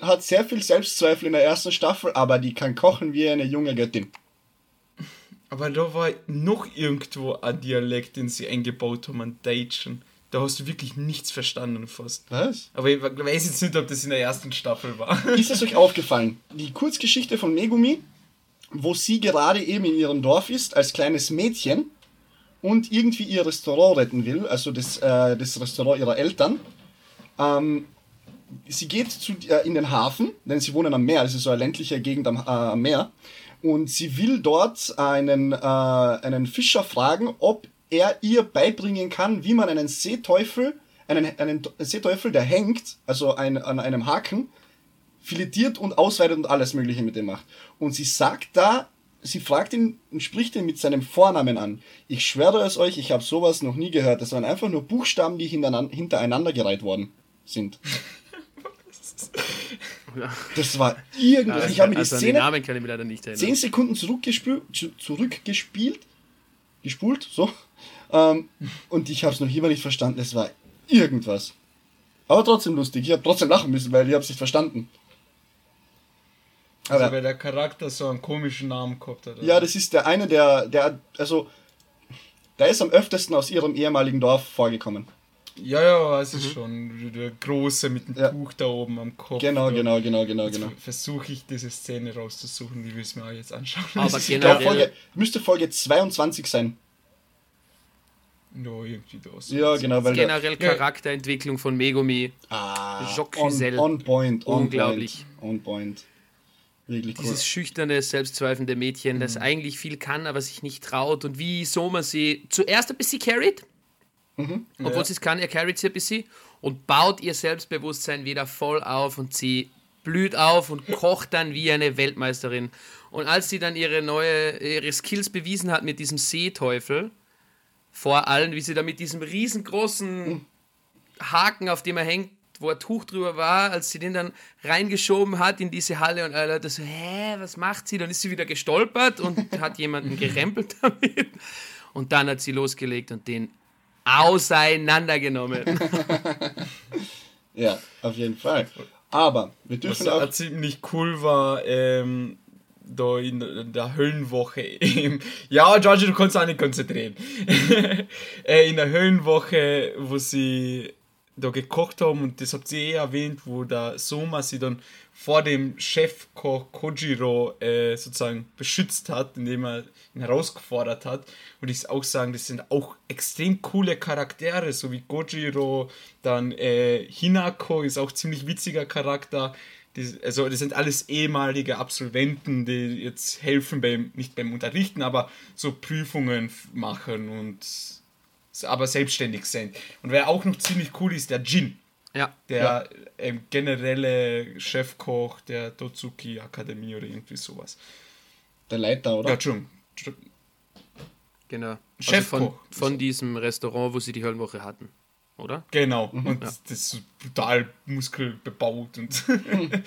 hat sehr viel Selbstzweifel in der ersten Staffel, aber die kann kochen wie eine junge Göttin. Aber da war noch irgendwo ein Dialekt, den sie eingebaut haben, ein Deutschen. Da hast du wirklich nichts verstanden fast. Was? Aber ich weiß jetzt nicht, ob das in der ersten Staffel war. (laughs) Ist es euch aufgefallen? Die Kurzgeschichte von Megumi, wo sie gerade eben in ihrem Dorf ist, als kleines Mädchen und irgendwie ihr Restaurant retten will, also das, äh, das Restaurant ihrer Eltern. Ähm, sie geht zu, äh, in den Hafen, denn sie wohnen am Meer, das ist so eine ländliche Gegend am, äh, Meer. Und sie will dort einen, äh, einen Fischer fragen, ob er ihr beibringen kann, wie man einen Seeteufel, einen, einen Seeteufel, der hängt, also ein, an einem Haken, filetiert und ausweitet und alles Mögliche mit dem macht. Und sie sagt da, sie fragt ihn und spricht ihn mit seinem Vornamen an. Ich schwöre es euch, ich habe sowas noch nie gehört. Das waren einfach nur Buchstaben, die hintereinander, gereiht worden sind. (laughs) Das war irgendwas. Ich habe mir die also Szene Namen kann ich mich leider nicht erinnern. 10 Sekunden zurückgespielt, zu, zurückgespielt, gespult, so. Ähm, und ich habe es noch immer nicht verstanden. Es war irgendwas. Aber trotzdem lustig. Ich habe trotzdem lachen müssen, weil ich habe es nicht verstanden. Also Aber weil der Charakter so einen komischen Namen gehabt hat. ja, das ist der eine, der, der, also, der ist am öftesten aus ihrem ehemaligen Dorf vorgekommen. ja, ja, weiß ich schon. Der Große mit dem Ja. Tuch da oben am Kopf. Genau, genau, genau, genau, Jetzt genau. Versuche ich diese Szene rauszusuchen, die will ich mir auch jetzt anschauen. Aber (laughs) generell, Folge, müsste Folge 22 sein. No, irgendwie da so. Ja, genau, weil der, generell Charakterentwicklung von Megumi. ah, Jacques on, on point, on Unglaublich. point, on point. Wirklich cool. Dieses schüchterne, selbstzweifelnde Mädchen, das eigentlich viel kann, aber sich nicht traut und wie Soma sie zuerst ein bisschen carried, obwohl Ja. sie es kann, er carried sie ein bisschen und baut ihr Selbstbewusstsein wieder voll auf und sie blüht auf und kocht dann wie eine Weltmeisterin. Und als sie dann ihre neue, ihre Skills bewiesen hat mit diesem Seeteufel, vor allem, wie sie da mit diesem riesengroßen Haken, auf dem er hängt, wo ein Tuch drüber war, als sie den dann reingeschoben hat in diese Halle und alle Leute so, hä, was macht sie? Dann ist sie wieder gestolpert und (laughs) hat jemanden gerempelt damit. Und dann hat sie losgelegt und den auseinandergenommen. (laughs) Ja, auf jeden Fall. Aber wir Was dürfen auch auch. ziemlich cool war, ähm, da in, der Höllenwoche. Ja, Georgie, du kannst auch nicht konzentrieren. (laughs) äh, in der Höllenwoche, wo sie da gekocht haben, und das habt ihr eh erwähnt, wo der Soma sie dann vor dem Chefkoch Kojiro äh, sozusagen beschützt hat, indem er ihn herausgefordert hat. Und ich auch sagen, das sind auch extrem coole Charaktere, so wie Kojiro, dann äh, Hinako ist auch ziemlich witziger Charakter. Die, also das sind alles ehemalige Absolventen, die jetzt helfen beim, nicht beim Unterrichten, aber so Prüfungen machen und aber selbstständig sind. Und wer auch noch ziemlich cool ist, der Jin ja, der ähm, generelle Chefkoch der Totsuki Akademie oder irgendwie sowas. Der Leiter, Ja, oder? Entschuldigung. genau. Also Chefkoch. von, von diesem Restaurant, wo sie die Höllenwoche hatten, oder? Genau. Und das ist brutal muskelbebaut und (laughs)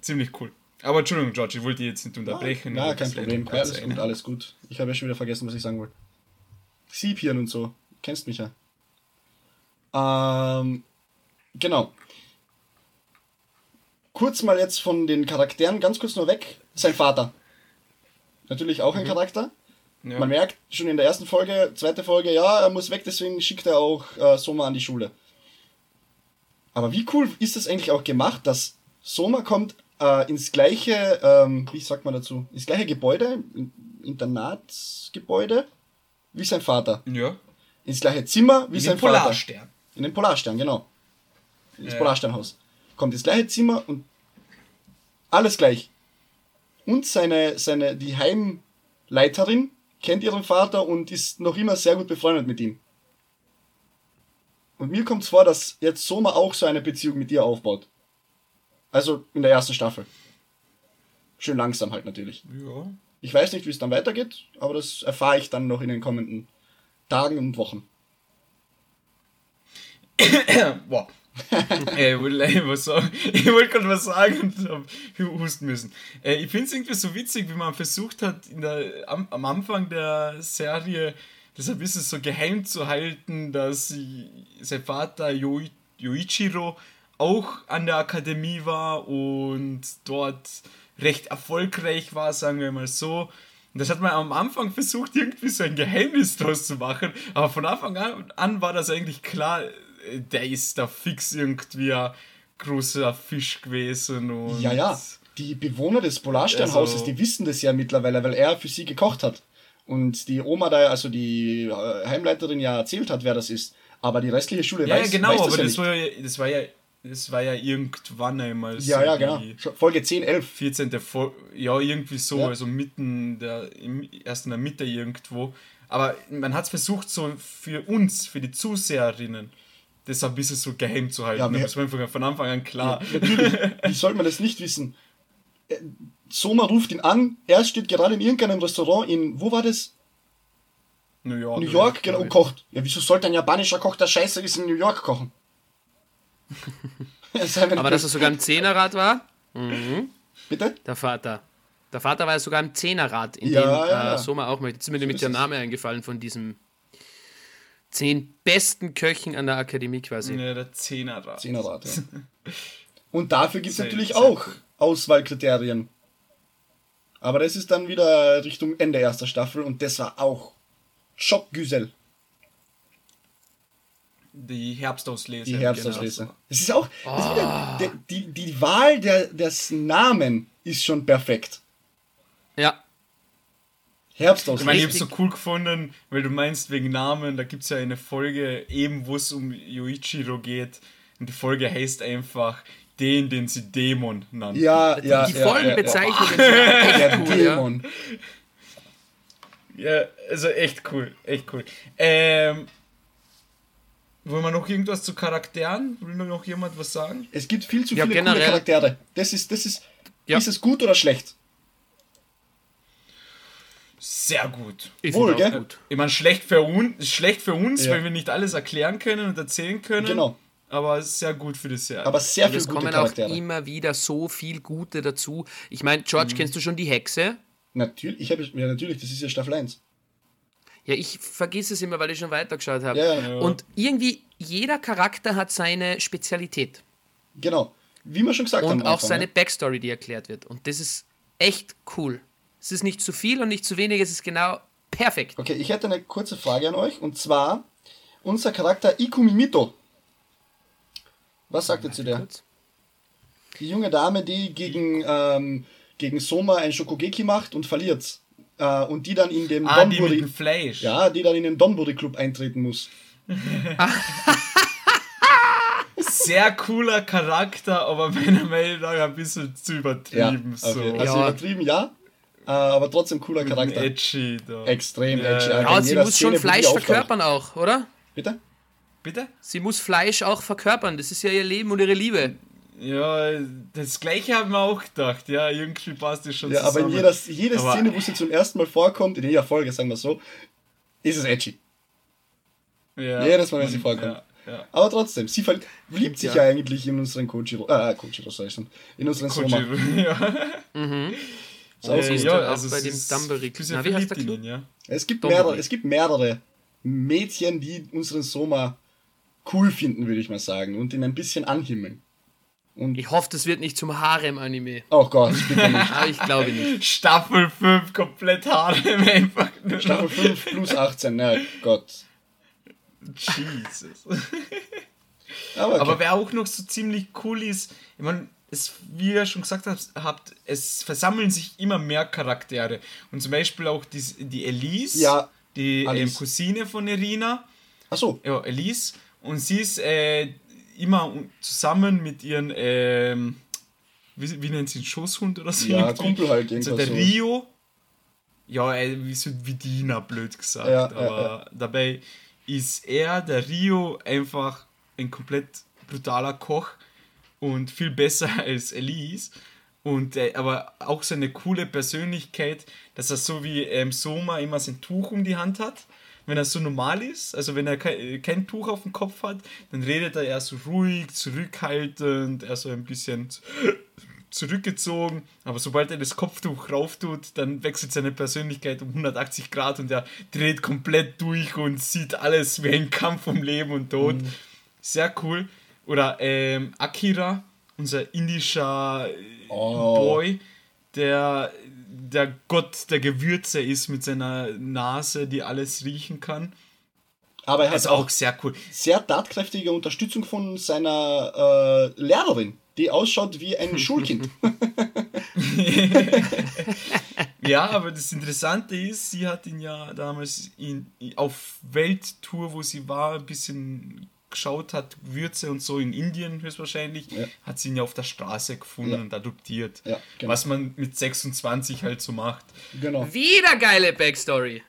ziemlich cool. Aber Entschuldigung, George, ich wollte jetzt nicht unterbrechen. Ja, aber kein Problem. Ja, alles gut, alles gut. Ich habe ja schon wieder vergessen, was ich sagen wollte. Siebhirn und so. Kennst mich ja. Ähm, genau. Kurz mal jetzt von den Charakteren, ganz kurz nur weg. Sein Vater. Natürlich auch ein Charakter. Ja. Man merkt schon in der ersten Folge, zweite Folge, ja, er muss weg, deswegen schickt er auch äh, Soma an die Schule. Aber wie cool ist das eigentlich auch gemacht, dass Soma kommt äh, ins gleiche, ähm, wie sagt man dazu, ins gleiche Gebäude, in- Internatsgebäude, wie sein Vater. ja. ins gleiche Zimmer wie In sein den Vater. Polarstern. In den Polarstern, genau. Ins Ja. Polarsternhaus. Kommt ins gleiche Zimmer und alles gleich. Und seine, seine, die Heimleiterin kennt ihren Vater und ist noch immer sehr gut befreundet mit ihm. Und mir kommt es vor, dass jetzt Soma auch so eine Beziehung mit ihr aufbaut. Also in der ersten Staffel. Schön langsam halt natürlich. Ja. Ich weiß nicht, wie es dann weitergeht, aber das erfahre ich dann noch in den kommenden Tagen und Wochen. (coughs) Boah. äh, ich wollte was gerade (laughs) was sagen und (laughs) hab husten müssen. Äh, ich finde es irgendwie so witzig, wie man versucht hat, der, am, am Anfang der Serie das ein bisschen so geheim zu halten, dass sein Vater Yoi, Yoichiro auch an der Akademie war und dort recht erfolgreich war, sagen wir mal so. Und das hat man am Anfang versucht, irgendwie so ein Geheimnis draus zu machen, aber von Anfang an, war das eigentlich klar, äh, der ist da fix irgendwie ein großer Fisch gewesen und Ja, ja. Die Bewohner des Polarsternhauses, Also- die wissen das ja mittlerweile, weil er für sie gekocht hat. Und die Oma da, also die äh, Heimleiterin ja erzählt hat, wer das ist. Aber die restliche Schule Ja, weiß, ja, genau, weiß das aber ja das war ja, das war ja, das war ja irgendwann einmal so ja, ja, genau. Folge 10, 11. 14. Fol ja, irgendwie so, Ja. also mitten der, im, erst in der Mitte irgendwo. Aber man hat es versucht, so für uns, für die Zuseherinnen, das ein bisschen so geheim zu halten. Ja, Ja, das war einfach von Anfang an klar. Natürlich, wie soll man das nicht wissen? Äh, Soma ruft ihn an, er steht gerade in irgendeinem Restaurant in, wo war das? New York. New York, genau, und kocht. Ja, wieso sollte ein japanischer Koch, der scheiße ist, in New York kochen? Aber dass er sogar im Zehnerrad war, mhm. Bitte? der Vater. Der Vater war ja sogar im Zehnerrad, in Ja, dem ja. Äh, Soma auch möchte. Jetzt ist mir nämlich der. Name eingefallen von diesem zehn besten Köchen an der Akademie quasi. Ja, der Zehnerrad. Zehnerrad, ja. (laughs) Und dafür gibt es natürlich auch Auswahlkriterien. Aber das ist dann wieder Richtung Ende erster Staffel und das war auch Schockgüsel, Die Herbstauslese. die Herbstauslese. Genau. Das ist auch, das ist wieder, der, die, die Wahl der, des Namen ist schon perfekt. Ja, Ich meine, Herbstauslese. ich hab's so cool gefunden, weil du meinst wegen Namen, da gibt's ja eine Folge, eben wo es um Yoichiro geht. Und die Folge heißt einfach den, den sie Dämon nannten. Ja, ja, die ja, Folgenbezeichnungen sind Ja, echt der (laughs) cool. Ja. Dämon. Ja, also echt cool, echt cool. Ähm, wollen wir noch irgendwas zu Charakteren? Will noch jemand was sagen? Es gibt viel zu Ja, viele coole Charaktere. Das ist, das ist, Ja. ist es gut oder schlecht? Sehr gut. Ich Wohl, finde auch gell? gut. Ich meine, schlecht für, un schlecht für uns, Ja. weil wir nicht alles erklären können und erzählen können. Genau. Aber sehr gut für die Serie. Aber sehr Und viele es gute kommen auch Charaktere. immer wieder so viel Gute dazu. Ich meine, George, kennst du schon die Hexe? Natürlich, ich habe ja natürlich, das ist ja Staffel 1. Ja, ich vergiss es immer, weil ich schon weitergeschaut habe. Ja, ja. Und irgendwie, jeder Charakter hat seine Spezialität. Genau. Wie wir schon gesagt haben. Und auch seine ne? Backstory, die erklärt wird. Und das ist echt cool. Es ist nicht zu viel und nicht zu wenig, es ist genau perfekt. Okay, ich hätte eine kurze Frage an euch. Und zwar, unser Charakter Ikumi Mito. Was sagt ihr zu der? Kurz. Die junge Dame, die gegen, ähm, gegen Soma ein Shokugeki macht und verliert. Äh, und die dann in dem ah, die dem Fleisch. ja, die dann in den Donburi Club eintreten muss. Sehr cooler Charakter, aber (laughs) meiner Meinung nach ein bisschen zu übertrieben. okay. so. Also Ja. übertrieben, ja. Äh, aber trotzdem cooler Charakter. Edgy. Da. Extrem Ja. edgy. Ja, Ja, sie muss Szene, schon die Fleisch verkörpern auch, oder? Bitte? Bitte? Sie muss Fleisch auch verkörpern. Das ist ja ihr Leben und ihre Liebe. Ja, das gleiche haben wir auch gedacht. Ja, irgendwie passt das schon Ja, aber in zusammen. jeder, jede Aber- Szene, wo sie zum ersten Mal vorkommt, in jeder Folge, sagen wir so, ist es edgy. ja. jedes Mal, wenn sie vorkommt. Ja, ja. Aber trotzdem, sie verliebt sich ja. ja eigentlich in unseren Kojiro, äh, Kojiro sag ich schon, in unseren Soma. Kojiro, (laughs) ja. So Äh, ist es. ja, also bei dem ist- Dumbledore- du bist ja Na, wie heißt der ihn, ja. Es gibt, mehrere, es gibt mehrere Mädchen, die unseren Soma cool finden, würde ich mal sagen, und ihn ein bisschen anhimmeln. Und, Ich hoffe, das wird nicht zum Harem-Anime. oh Gott, bitte nicht. (laughs) Aber ich glaube nicht. Staffel 5 komplett Harem einfach. nur Staffel noch. 5 plus 18, na Gott. Jesus. Aber, okay. Aber wer auch noch so ziemlich cool ist, ich meine, es, wie ihr schon gesagt habt, es versammeln sich immer mehr Charaktere. Und zum Beispiel auch die, die Elise, Ja, die ähm. Cousine von Irina. Ach so. Ja, Elise. Und sie ist äh, immer zusammen mit ihren, ähm, wie, wie nennt sie, einen Schoßhund oder so? Ja? Kumpel halt, So irgendwas der so. Rio. Ja, äh, wie so wie Diener, blöd gesagt. Ja, ja, aber dabei ist er, der Rio, einfach ein komplett brutaler Koch und viel besser (laughs) als Elise. Und äh, aber auch so eine coole Persönlichkeit, dass er so wie ähm, Soma immer sein Tuch um die Hand hat. Wenn er so normal ist, also wenn er kein, kein Tuch auf dem Kopf hat, dann redet er eher so ruhig, zurückhaltend, eher so ein bisschen zurückgezogen, aber sobald er das Kopftuch rauf tut, dann wechselt seine Persönlichkeit um 180 Grad und er dreht komplett durch und sieht alles wie ein Kampf um Leben und Tod. Sehr cool. Oder ähm, Akira, unser indischer äh, Oh. Boy, der der Gott der Gewürze ist mit seiner Nase, die alles riechen kann. Aber er hat auch auch sehr cool. sehr tatkräftige Unterstützung von seiner äh, Lehrerin, die ausschaut wie ein (laughs) Schulkind. (laughs) Ja, aber das Interessante ist, sie hat ihn ja damals in, auf Welttour, wo sie war, ein bisschen geschaut hat, Würze und so in Indien höchstwahrscheinlich, Ja. hat sie ihn ja auf der Straße gefunden Ja. und adoptiert. Ja, genau. Was man mit 26 halt so macht. genau. Wieder geile Backstory.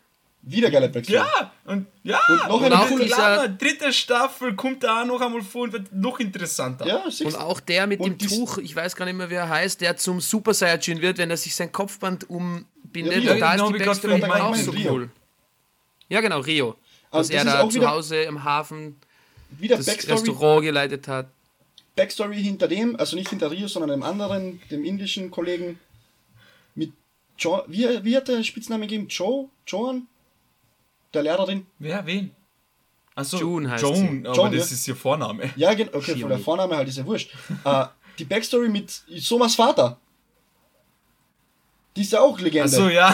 Wieder geile Backstory. Ja, und ja, Und noch und eine dieser dritte Staffel kommt da auch noch einmal vor und wird noch interessanter. Ja, Und auch der mit Und dem Tuch, ich weiß gar nicht mehr, wie er heißt, der zum Super Saiyajin wird, wenn er sich sein Kopfband umbindet. Ja, und da genau, ist die wie Backstory auch so Rio. cool. Ja, genau, Rio. Dass Also er das ist da auch zu Hause im Hafen wieder das Backstory, Restaurant geleitet hat. Backstory hinter dem, also nicht hinter Rio, sondern dem anderen, dem indischen Kollegen mit jo wie, wie hat der Spitzname gegeben? Joe? Joan? Der Lehrerin? Wer, wen? Achso, June heißt Joan, aber Joan, das ja. ist ihr Vorname. Ja, genau, okay, von der Vorname halt ist ja wurscht. äh, die Backstory mit Somas Vater. Die ist ja auch Legende. Achso, ja.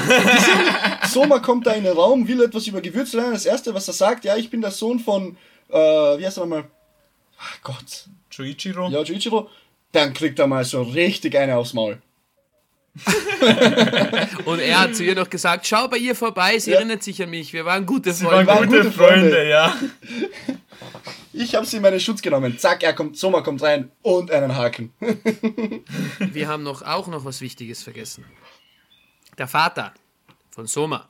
Soma kommt da in den Raum, will etwas über Gewürze lernen. Das erste, was er sagt, ja, ich bin der Sohn von, äh, wie heißt er nochmal? Ach Gott. Choichiro. Ja, Juichiro. Dann kriegt er mal so richtig eine aufs Maul. (laughs) Und er hat zu ihr noch gesagt, schau bei ihr vorbei, sie Ja. erinnert sich an mich, wir waren gute Sie waren Freunde. gute, gute Freunde, Freunde. ja. (laughs) Ich habe sie in meinen Schutz genommen. Zack, er kommt, Soma kommt rein und einen Haken. (laughs) Wir haben noch auch noch was Wichtiges vergessen. Der Vater von Soma.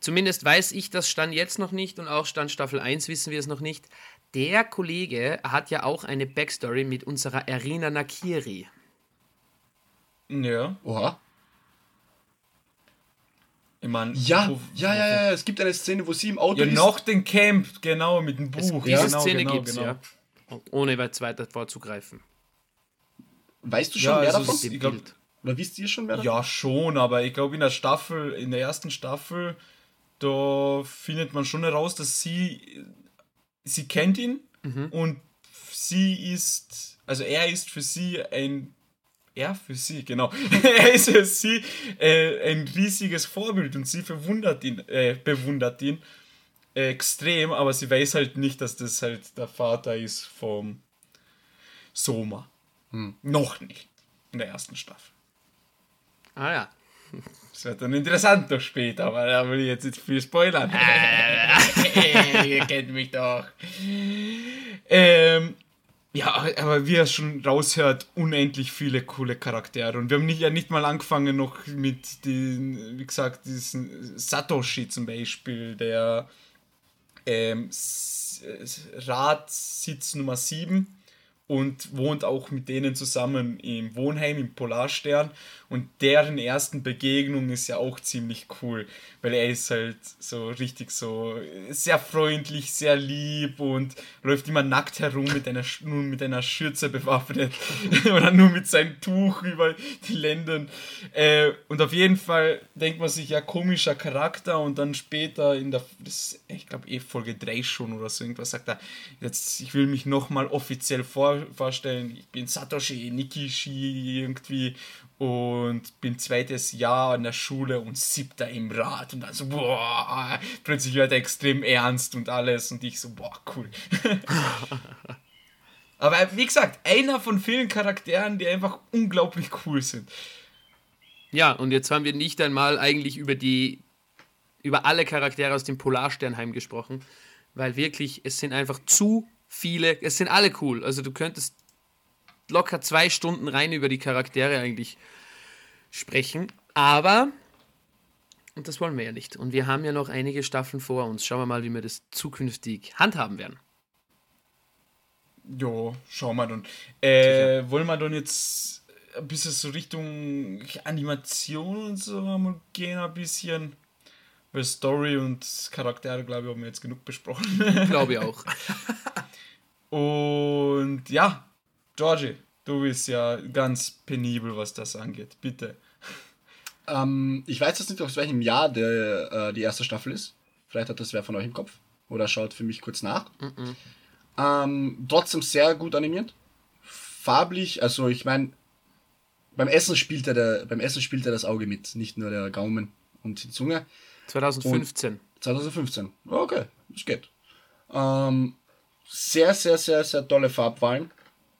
Zumindest weiß ich das Stand jetzt noch nicht und auch Stand Staffel 1 wissen wir es noch nicht. Der Kollege hat ja auch eine Backstory mit unserer Erina Nakiri. Ja, Oha. ich meine. Ja, wo- ja, ja, ja. Es gibt eine Szene, wo sie im Auto Ja, ist. noch den Camp, genau, mit dem Buch. Diese genau, Szene genau, gibt's genau. ja. Ohne weit weiter vorzugreifen. Weißt du schon Ja, mehr also davon? es- Ich glaub- Bild. Oder wisst ihr schon mehr davon? Ja, schon, aber ich glaube in der Staffel, in der ersten Staffel, da findet man schon heraus, dass sie, sie kennt ihn Mhm. und sie ist, also er ist für sie ein, er für sie, genau, (laughs) er ist für sie äh, ein riesiges Vorbild und sie verwundert ihn, äh, bewundert ihn äh, extrem, aber sie weiß halt nicht, dass das halt der Vater ist vom Soma. Noch nicht. In der ersten Staffel. Ah ja. Das wird dann interessant noch später, aber da will ich jetzt nicht viel spoilern. (laughs) Ihr kennt mich doch. Ähm, ja, aber wie ihr schon raushört, unendlich viele coole Charaktere. Und wir haben nicht, ja nicht mal angefangen noch mit den, wie gesagt, diesen Satoshi zum Beispiel, der ähm, Ratsitz Nummer 7 und wohnt auch mit denen zusammen im Wohnheim im Polarstern und deren ersten Begegnung ist ja auch ziemlich cool, weil er ist halt so richtig so sehr freundlich, sehr lieb und läuft immer nackt herum mit einer nur mit einer Schürze bewaffnet (laughs) oder nur mit seinem Tuch über die Lenden äh, und auf jeden Fall denkt man sich ja komischer Charakter und dann später in der das, ich glaube eh Folge 3 schon oder so irgendwas sagt er jetzt ich will mich nochmal offiziell vor, vorstellen ich bin Satoshi Nikishi irgendwie und bin zweites Jahr an der Schule und siebter im Rat und dann so boah plötzlich wird er extrem ernst und alles und ich so boah cool (laughs) aber wie gesagt einer von vielen Charakteren die einfach unglaublich cool sind Ja, und jetzt haben wir nicht einmal eigentlich über die über alle Charaktere aus dem Polarsternheim gesprochen. weil wirklich, es sind einfach zu viele, es sind alle cool. Also du könntest locker zwei Stunden rein über die Charaktere eigentlich sprechen, aber, und das wollen wir ja nicht, und wir haben ja noch einige Staffeln vor uns. Schauen wir mal, wie wir das zukünftig handhaben werden. Ja, schauen wir dann. Äh, wollen wir dann jetzt ein bisschen so Richtung Animation und so mal gehen, ein bisschen? Weil Story und Charaktere, glaube ich, haben wir jetzt genug besprochen. Glaube ich auch. (laughs) und ja, Georgie, du bist ja ganz penibel, was das angeht. Bitte. Ähm, ich weiß jetzt nicht, aus welchem Jahr der, äh, die erste Staffel ist. Vielleicht hat das wer von euch im Kopf. Oder schaut für mich kurz nach. Mm -mm. Ähm, trotzdem sehr gut animiert. Farblich, also ich meine, beim Essen spielt er der, beim Essen spielt er das Auge mit, nicht nur der Gaumen und die Zunge. 2015. Und 2015. Okay, das geht. Ähm, sehr, sehr, sehr, sehr tolle Farbwahlen.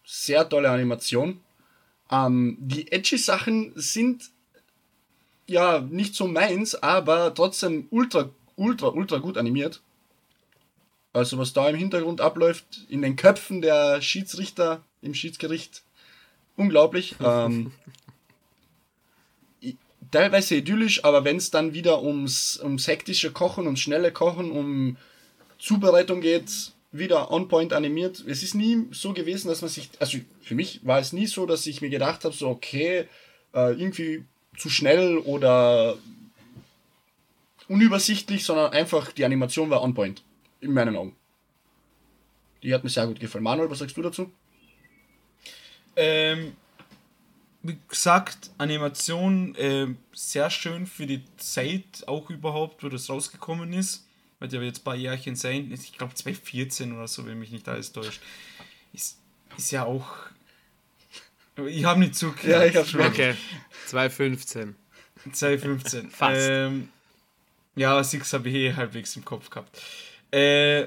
Sehr tolle Animation. Ähm, die edgy Sachen sind ja nicht so meins, aber trotzdem ultra, ultra, ultra gut animiert. Also was da im Hintergrund abläuft, in den Köpfen der Schiedsrichter im Schiedsgericht, unglaublich. (laughs) ähm, teilweise idyllisch, aber wenn es dann wieder ums, ums hektische Kochen, ums schnelle Kochen, um Zubereitung geht, wieder on point animiert. Es ist nie so gewesen, dass man sich, also für mich war es nie so, dass ich mir gedacht habe, so okay, äh, irgendwie zu schnell oder unübersichtlich, sondern einfach die Animation war on point in meinen Augen. Die hat mir sehr gut gefallen. Manuel, was sagst du dazu? Ähm, wie gesagt, Animation äh, sehr schön für die Zeit auch überhaupt, wo das rausgekommen ist. Wird ja jetzt ein paar Jährchen sein. Ich glaube 2014 oder so, wenn mich nicht alles täuscht. Ist, ist ja auch. Ich habe nicht zugehört. Ja, ich habe schon. Okay, 2015. 2015. Fast. Ähm, ja, Six habe ich eh halbwegs im Kopf gehabt. Äh,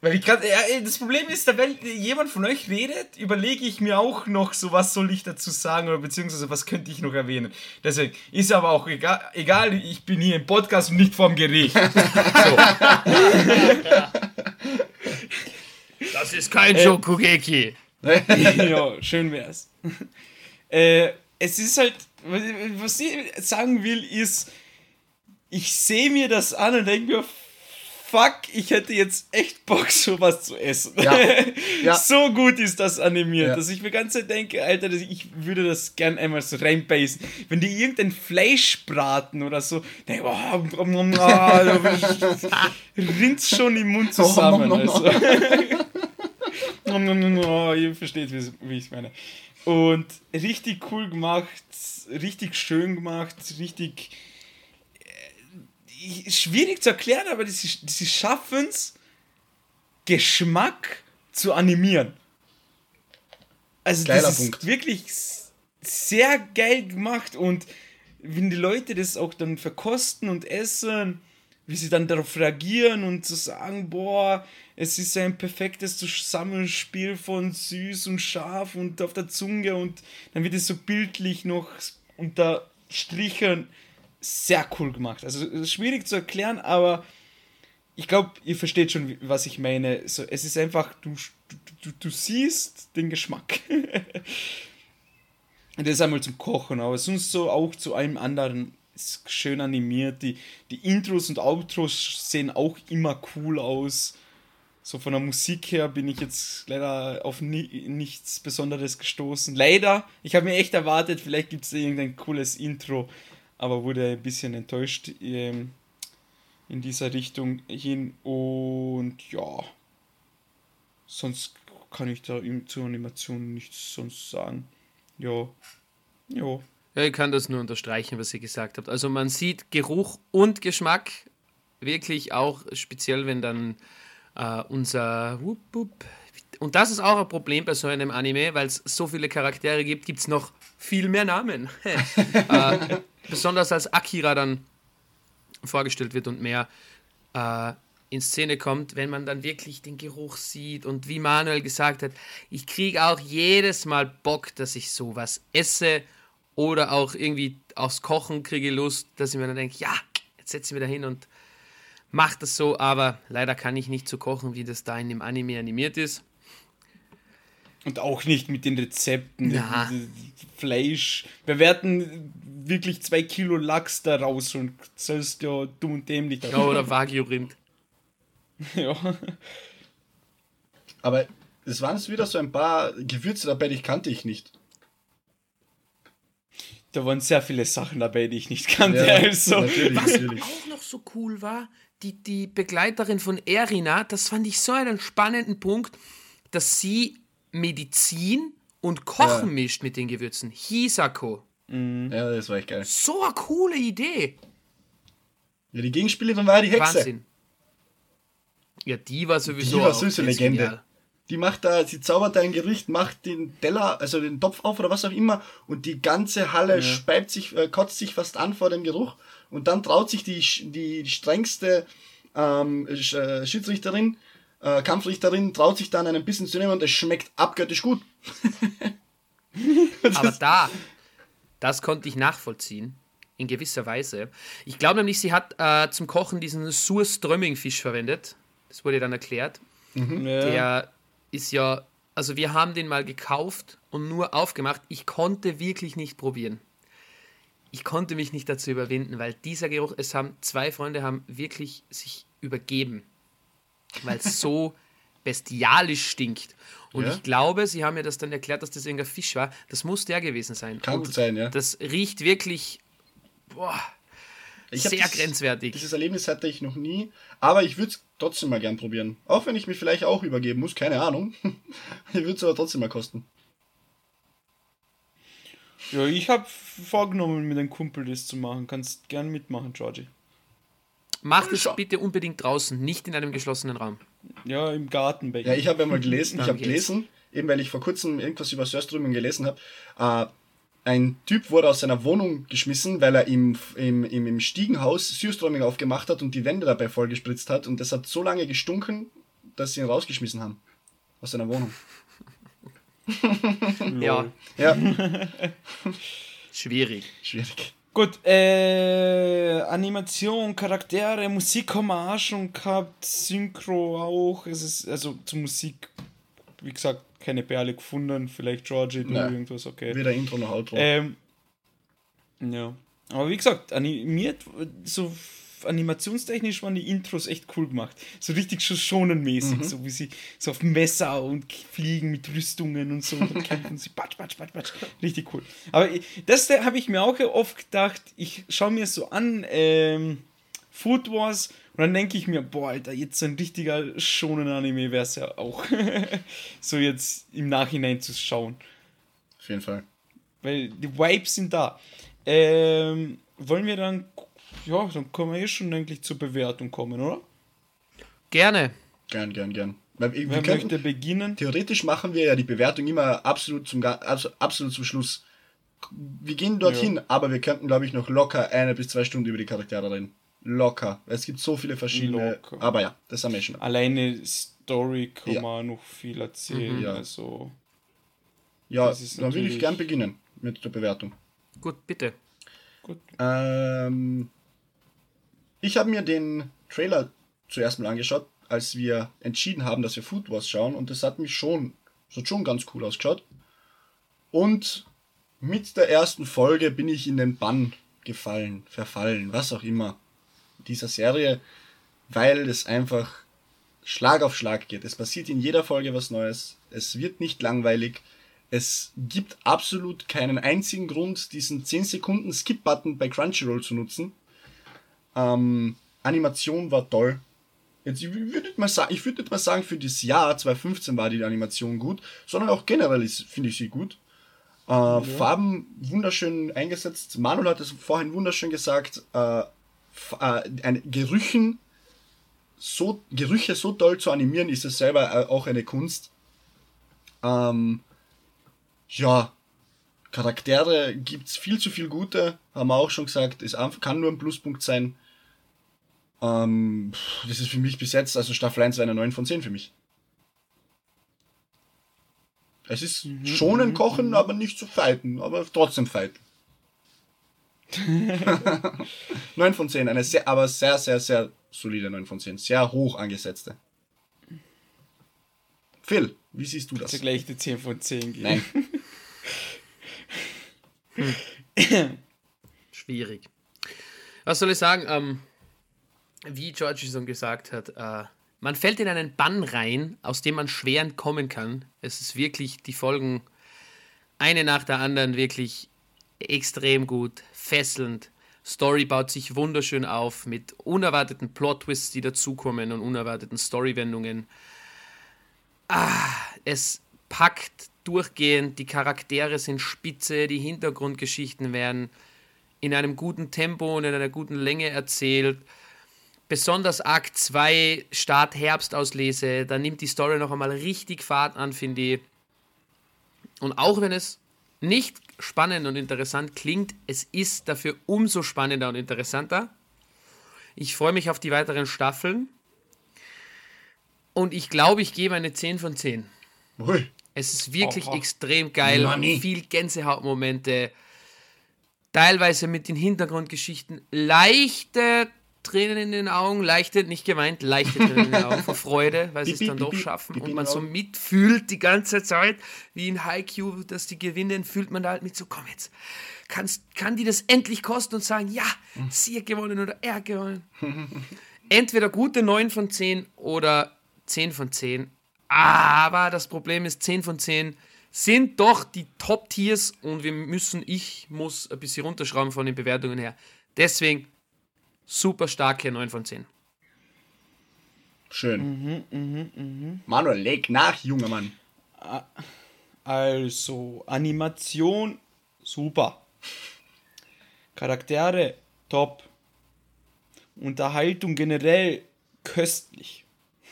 weil ich gerade, ja, das Problem ist, wenn jemand von euch redet, überlege ich mir auch noch so, was soll ich dazu sagen oder beziehungsweise was könnte ich noch erwähnen. Deswegen ist aber auch egal, egal ich bin hier im Podcast und nicht vorm Gericht. (laughs) Das ist kein äh, Shokugeki. (laughs) ja, schön wär's. (laughs) Äh, es ist halt, was ich sagen will, ist, ich sehe mir das an und denke mir, fuck, ich hätte jetzt echt Bock, (laughs) sowas zu essen. Ja. Ja. (laughs) so gut ist das animiert, ja. dass ich mir ganz denke, Alter, ich würde das gern einmal so reinbeißen. Wenn die irgendein Fleisch braten oder so, denke oh, oh, oh, rinnt schon im Mund zusammen. Also. Ihr versteht, wie ich es meine. Und richtig cool gemacht, richtig schön gemacht, richtig schwierig zu erklären, aber sie, sie schaffen es, Geschmack zu animieren. Also Geiler das ist wirklich sehr geil gemacht und wenn die Leute das auch dann verkosten und essen, wie sie dann darauf reagieren und zu sagen, boah, es ist ein perfektes Zusammenspiel von süß und scharf und auf der Zunge und dann wird es so bildlich noch unterstrichen sehr cool gemacht. Also schwierig zu erklären, aber ich glaube, ihr versteht schon, was ich meine. So, es ist einfach, du, du, du siehst den Geschmack. (laughs) Das ist einmal zum Kochen, aber sonst so auch zu allem anderen ist schön animiert. Die, die Intros und Outros sehen auch immer cool aus. So von der Musik her bin ich jetzt leider auf ni nichts Besonderes gestoßen. Leider, ich habe mir echt erwartet, vielleicht gibt es irgendein cooles Intro aber wurde ein bisschen enttäuscht ähm, in dieser Richtung hin. Und ja, sonst kann ich da zur Animation nichts sonst sagen. Ja, ja. Ja, ich kann das nur unterstreichen, was ihr gesagt habt. Also man sieht Geruch und Geschmack wirklich auch speziell, wenn dann äh, unser wupp, wupp, und das ist auch ein Problem bei so einem Anime, weil es so viele Charaktere gibt, gibt es noch viel mehr Namen. (laughs) äh, besonders als Akira dann vorgestellt wird und mehr äh, in Szene kommt, wenn man dann wirklich den Geruch sieht und wie Manuel gesagt hat, ich kriege auch jedes Mal Bock, dass ich sowas esse oder auch irgendwie aufs Kochen kriege Lust, dass ich mir dann denke, ja, jetzt setze ich mich da hin und macht das so, aber leider kann ich nicht so kochen, wie das da in dem Anime animiert ist. Und auch nicht mit den Rezepten. Na. Fleisch. Wir werden wirklich zwei Kilo Lachs da raus und sollst ja dumm und dämlich. Ja, oder Wagyu-Rind. (laughs) ja. Aber es waren jetzt wieder so ein paar Gewürze dabei, die kannte ich nicht. Da waren sehr viele Sachen dabei, die ich nicht kannte. Ja, also. natürlich, Was natürlich. auch noch so cool war, die, die Begleiterin von Erina, das fand ich so einen spannenden Punkt, dass sie Medizin und Kochen Ja. mischt mit den Gewürzen. Hisako. Ja, das war echt geil. So eine coole Idee. Ja, die Gegenspielerin war ja die Hexe. Wahnsinn. Ja, die war sowieso Die war auch süße jetzt Legende. genial. Die macht da, sie zaubert ein Gericht, macht den Teller, also den Topf auf oder was auch immer und die ganze Halle speibt sich, äh, kotzt sich fast an vor dem Geruch und dann traut sich die, die, strengste ähm, äh, Schiedsrichterin, äh, Kampfrichterin, traut sich dann einen Bissen zu nehmen und es schmeckt abgöttisch gut. (laughs) Aber da, das konnte ich nachvollziehen. In gewisser Weise. Ich glaube nämlich, sie hat äh, zum Kochen diesen Surströmming-Fisch verwendet. Das wurde dann erklärt. Ja. Der ist ja, also wir haben den mal gekauft und nur aufgemacht. Ich konnte wirklich nicht probieren. Ich konnte mich nicht dazu überwinden, weil dieser Geruch, es haben zwei Freunde haben wirklich sich übergeben, weil es so bestialisch stinkt. Und Ja. ich glaube, sie haben mir das dann erklärt, dass das irgendein Fisch war. Das muss der gewesen sein. Kann Und gut sein, ja. Das riecht wirklich boah, sehr das- grenzwertig. Dieses Erlebnis hatte ich noch nie, aber ich würde es trotzdem mal gern probieren. Auch wenn ich mich vielleicht auch übergeben muss, keine Ahnung. (laughs) ich würde es aber trotzdem mal kosten. ja, ich habe vorgenommen, mit einem Kumpel das zu machen. Kannst gern mitmachen, Georgie. Macht es bitte unbedingt draußen, nicht in einem geschlossenen Raum. Ja, im Garten bei Ja, ich habe ja mal gelesen, ich habe gelesen, eben weil ich vor kurzem irgendwas über Surströmming gelesen habe, äh, ein Typ wurde aus seiner Wohnung geschmissen, weil er im, im, im, im Stiegenhaus Surströmming aufgemacht hat und die Wände dabei vollgespritzt hat und das hat so lange gestunken, dass sie ihn rausgeschmissen haben. Aus seiner Wohnung. Ja, Ja, schwierig. schwierig. Gut, äh, Animation, Charaktere, Musik haben wir auch schon gehabt, Synchro auch. Es ist, also zur Musik, wie gesagt, keine Perle gefunden. Vielleicht Georgie, du irgendwas, okay. Weder Intro noch Outro. Ähm, ja. Aber wie gesagt, animiert, so animationstechnisch waren die Intros echt cool gemacht. So richtig schon schonenmäßig, so wie sie so auf Messer und fliegen mit Rüstungen und so und kämpfen sie patsch, patsch, patsch, patsch. Richtig cool. Aber das da habe ich mir auch oft gedacht, ich schaue mir so an, ähm, Food Wars und dann denke ich mir, boah, Alter, jetzt so ein richtiger schonen Anime wäre es ja auch. (laughs) so jetzt im Nachhinein zu schauen. Auf jeden Fall. Weil die Vibes sind da. Ähm, wollen wir dann, ja, dann können wir eh schon eigentlich zur Bewertung kommen, oder? Gerne. Gern, gern, gern. Weil wir, wir Wer könnten, möchte beginnen? theoretisch machen wir ja die Bewertung immer absolut zum, absolut zum Schluss. Wir gehen dorthin, aber wir könnten, glaube ich, noch locker eine bis zwei Stunden über die Charaktere reden. Locker. Es gibt so viele verschiedene. Locker. Aber ja, das haben wir schon. Alleine Story kann Ja. man noch viel erzählen. Mhm. Ja. Also, Ja, Das ist dann würde ich gern beginnen mit der Bewertung. Gut, bitte. gut. Ähm, ich habe mir den Trailer zuerst mal angeschaut, als wir entschieden haben, dass wir Food Wars schauen und das hat mich schon, das hat schon ganz cool ausgeschaut. Und mit der ersten Folge bin ich in den Bann gefallen, verfallen, was auch immer dieser Serie, weil es einfach Schlag auf Schlag geht. Es passiert in jeder Folge was Neues. Es wird nicht langweilig. Es gibt absolut keinen einzigen Grund, diesen 10 Sekunden Skip-Button bei Crunchyroll zu nutzen. Ähm, Animation war toll. Jetzt, ich würde nicht mal sagen, ich würde nicht mal sagen, für das Jahr 2015 war die Animation gut, sondern auch generell ist- finde ich sie gut. Äh, Farben wunderschön eingesetzt. Manuel hat es vorhin wunderschön gesagt. Äh, äh, Gerüchen so Gerüche so toll zu animieren, ist es selber äh, auch eine Kunst. Ähm, ja, Charaktere gibt's viel zu viel gute, haben wir auch schon gesagt, es einfach- kann nur ein Pluspunkt sein. Ähm, das ist für mich bis jetzt, also Staffel 1 war eine 9 von 10 für mich. Es ist schon ein Kochen, aber nicht zu fighten, aber trotzdem fighten. (laughs) 9 von 10, eine sehr, aber sehr, sehr, sehr solide 9 von 10. Sehr hoch angesetzte. Phil, wie siehst du das? Also gleich die 10 von 10 geben. Nein. (laughs) (laughs) Schwierig. Was soll ich sagen? Ähm, wie George schon gesagt hat, äh, man fällt in einen Bann rein, aus dem man schwer entkommen kann. Es ist wirklich die Folgen eine nach der anderen wirklich extrem gut, fesselnd. Story baut sich wunderschön auf mit unerwarteten Plot-Twists, die dazukommen und unerwarteten Story-Wendungen. Ah, es packt durchgehend, die Charaktere sind spitze, die Hintergrundgeschichten werden in einem guten Tempo und in einer guten Länge erzählt. Besonders Akt 2, Start Herbst auslese, da nimmt die Story noch einmal richtig Fahrt an, finde ich. Und auch wenn es nicht spannend und interessant klingt, es ist dafür umso spannender und interessanter. Ich freue mich auf die weiteren Staffeln. Und ich glaube, ich gebe eine 10 von 10. Ui. Es ist wirklich Oh, oh. extrem geil. Money. Viel Gänsehautmomente. Teilweise mit den Hintergrundgeschichten leichte Tränen in den Augen, leichte, nicht gemeint, leichte Tränen in den Augen vor Freude, weil sie es dann doch schaffen und man so mitfühlt die ganze Zeit, wie in Haikyuu, dass die gewinnen, fühlt man da halt mit so, komm jetzt, kannst, kann die das endlich kosten und sagen, ja, sie hat gewonnen oder er hat gewonnen. (laughs) Entweder gute 9 von 10 oder 10 von 10. Aber das Problem ist, 10 von 10 sind doch die Top-Tiers und wir müssen, ich muss ein bisschen runterschrauben von den Bewertungen her. Deswegen super starke 9 von 10. Schön. Manuel, leg nach, junger Mann. Also, Animation, super. Charaktere, top. Unterhaltung generell, köstlich.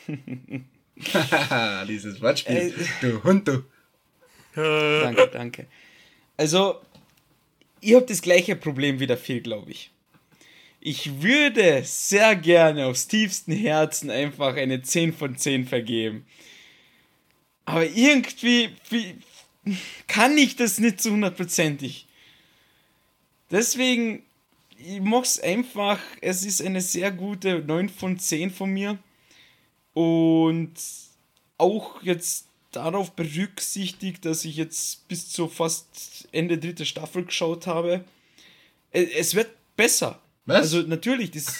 (laughs) Haha, (laughs) dieses Wortspiel. Äh. du Hund, du. Danke, danke. Also, ihr habt das gleiche Problem wie der Phil, glaube ich. Ich würde sehr gerne aus tiefstem Herzen einfach eine 10 von 10 vergeben. Aber irgendwie wie, kann ich das nicht zu hundertprozentig. Deswegen, ich mach's einfach. Es ist eine sehr gute 9 von 10 von mir. Und auch jetzt darauf berücksichtigt, dass ich jetzt bis zu fast Ende dritte Staffel geschaut habe. Es wird besser. Was? Also natürlich, das,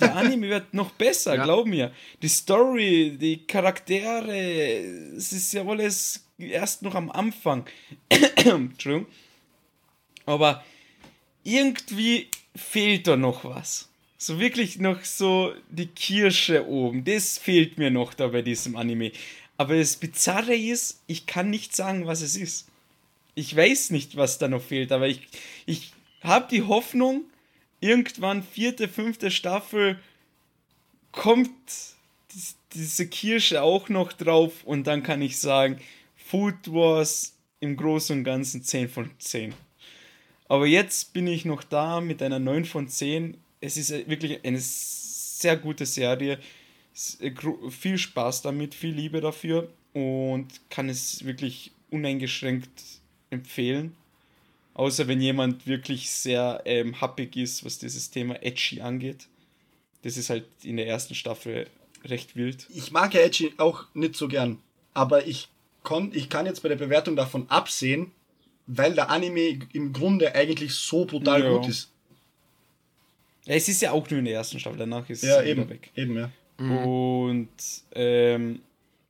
der Anime wird noch besser, Ja. glaub mir. Die Story, die Charaktere, es ist ja alles erst noch am Anfang. (coughs) Entschuldigung. Aber irgendwie fehlt da noch was. So wirklich noch so die Kirsche oben. Das fehlt mir noch da bei diesem Anime. Aber das Bizarre ist, ich kann nicht sagen, was es ist. Ich weiß nicht, was da noch fehlt, aber ich, ich habe die Hoffnung, irgendwann vierte, fünfte Staffel kommt dies- diese Kirsche auch noch drauf und dann kann ich sagen, Food Wars im Großen und Ganzen 10 von 10. Aber jetzt bin ich noch da mit einer 9 von 10. Es ist wirklich eine sehr gute Serie. Äh, Viel Spaß damit, viel Liebe dafür und kann es wirklich uneingeschränkt empfehlen. Außer wenn jemand wirklich sehr ähm, happig ist, was dieses Thema Edgy angeht. Das ist halt in der ersten Staffel recht wild. Ich mag ja Edgy auch nicht so gern. Aber ich, kon, ich kann jetzt bei der Bewertung davon absehen, weil der Anime im Grunde eigentlich so brutal Ja. gut ist. Ja, es ist ja auch nur in der ersten Staffel, danach ist Ja, es eben. weg. Eben, ja. Und ähm,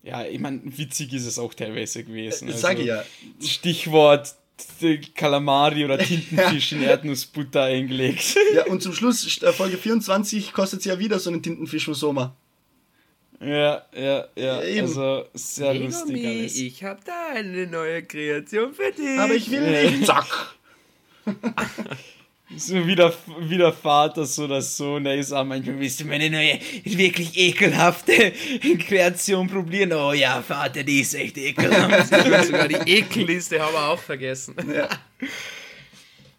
ja, ich meine, witzig ist es auch teilweise gewesen. Das sage ich ja. Stichwort äh, Kalamari oder (laughs) Tintenfisch in Erdnussbutter eingelegt. (laughs) Ja, und zum Schluss, äh, Folge 24, kostet sie ja wieder so einen Tintenfisch mit Sommer. ja, ja, ja. Ja, eben. Also sehr lustig alles. ich habe da eine neue Kreation für dich. Aber ich will nicht. (laughs) Zack. So wie der, wie der Vater, so der Sohn, der ist auch manchmal, willst du meine neue, wirklich ekelhafte (laughs) Kreation probieren? Oh ja, Vater, die ist echt ekelhaft. (laughs) Sogar die Ekelliste haben wir auch vergessen. (laughs)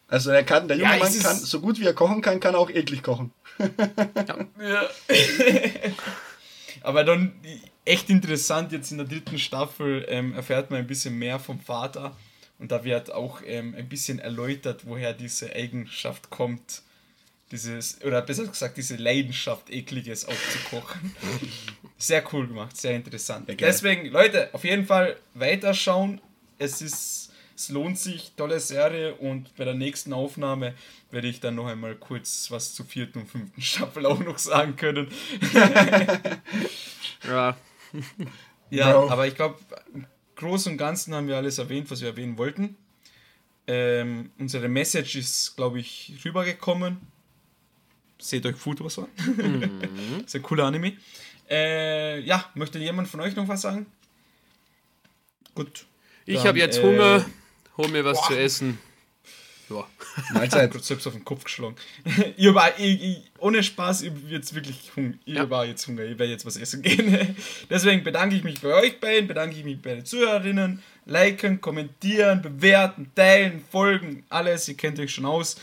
Also er kann, der junge Ja, Mann kann, so gut wie er kochen kann, kann er auch eklig kochen. Ja. Aber dann echt interessant, jetzt in der dritten Staffel ähm, erfährt man ein bisschen mehr vom Vater und da wird auch ähm, ein bisschen erläutert, woher diese Eigenschaft kommt, dieses, oder besser gesagt, diese Leidenschaft, ekliges aufzukochen. (laughs) Sehr cool gemacht, sehr interessant. Ja. Deswegen, Leute, auf jeden Fall weiterschauen. Es ist, es lohnt sich, tolle Serie und bei der nächsten Aufnahme werde ich dann noch einmal kurz was zur vierten und fünften Staffel auch noch sagen können. (laughs) Ja. Ja, Bro. aber ich glaube, Großen und Ganzen haben wir alles erwähnt, was wir erwähnen wollten. Ähm, unsere Message ist, glaube ich, rübergekommen. Seht euch Fotos an. (laughs) ist ein cooler Anime. Äh, ja, möchte jemand von euch noch was sagen? Gut. Ich habe jetzt äh, Hunger. Hol mir was boah. zu essen. Ja. (laughs) Mahlzeit. Kurz selbst auf den Kopf geschlagen. (laughs) ich war, ich, ich, ohne Spaß, ich jetzt wirklich Hunger. Ich Ja. war jetzt Hunger, ich werde jetzt was essen gehen. (laughs) Deswegen bedanke ich mich bei euch beiden, bedanke ich mich bei den Zuhörerinnen. Liken, kommentieren, bewerten, teilen, folgen, alles, ihr kennt euch schon aus.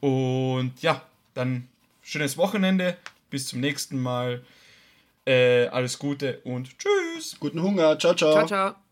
Und ja, dann schönes Wochenende, bis zum nächsten Mal. Äh, alles Gute und tschüss. Guten Hunger. Ciao, ciao. Ciao, ciao.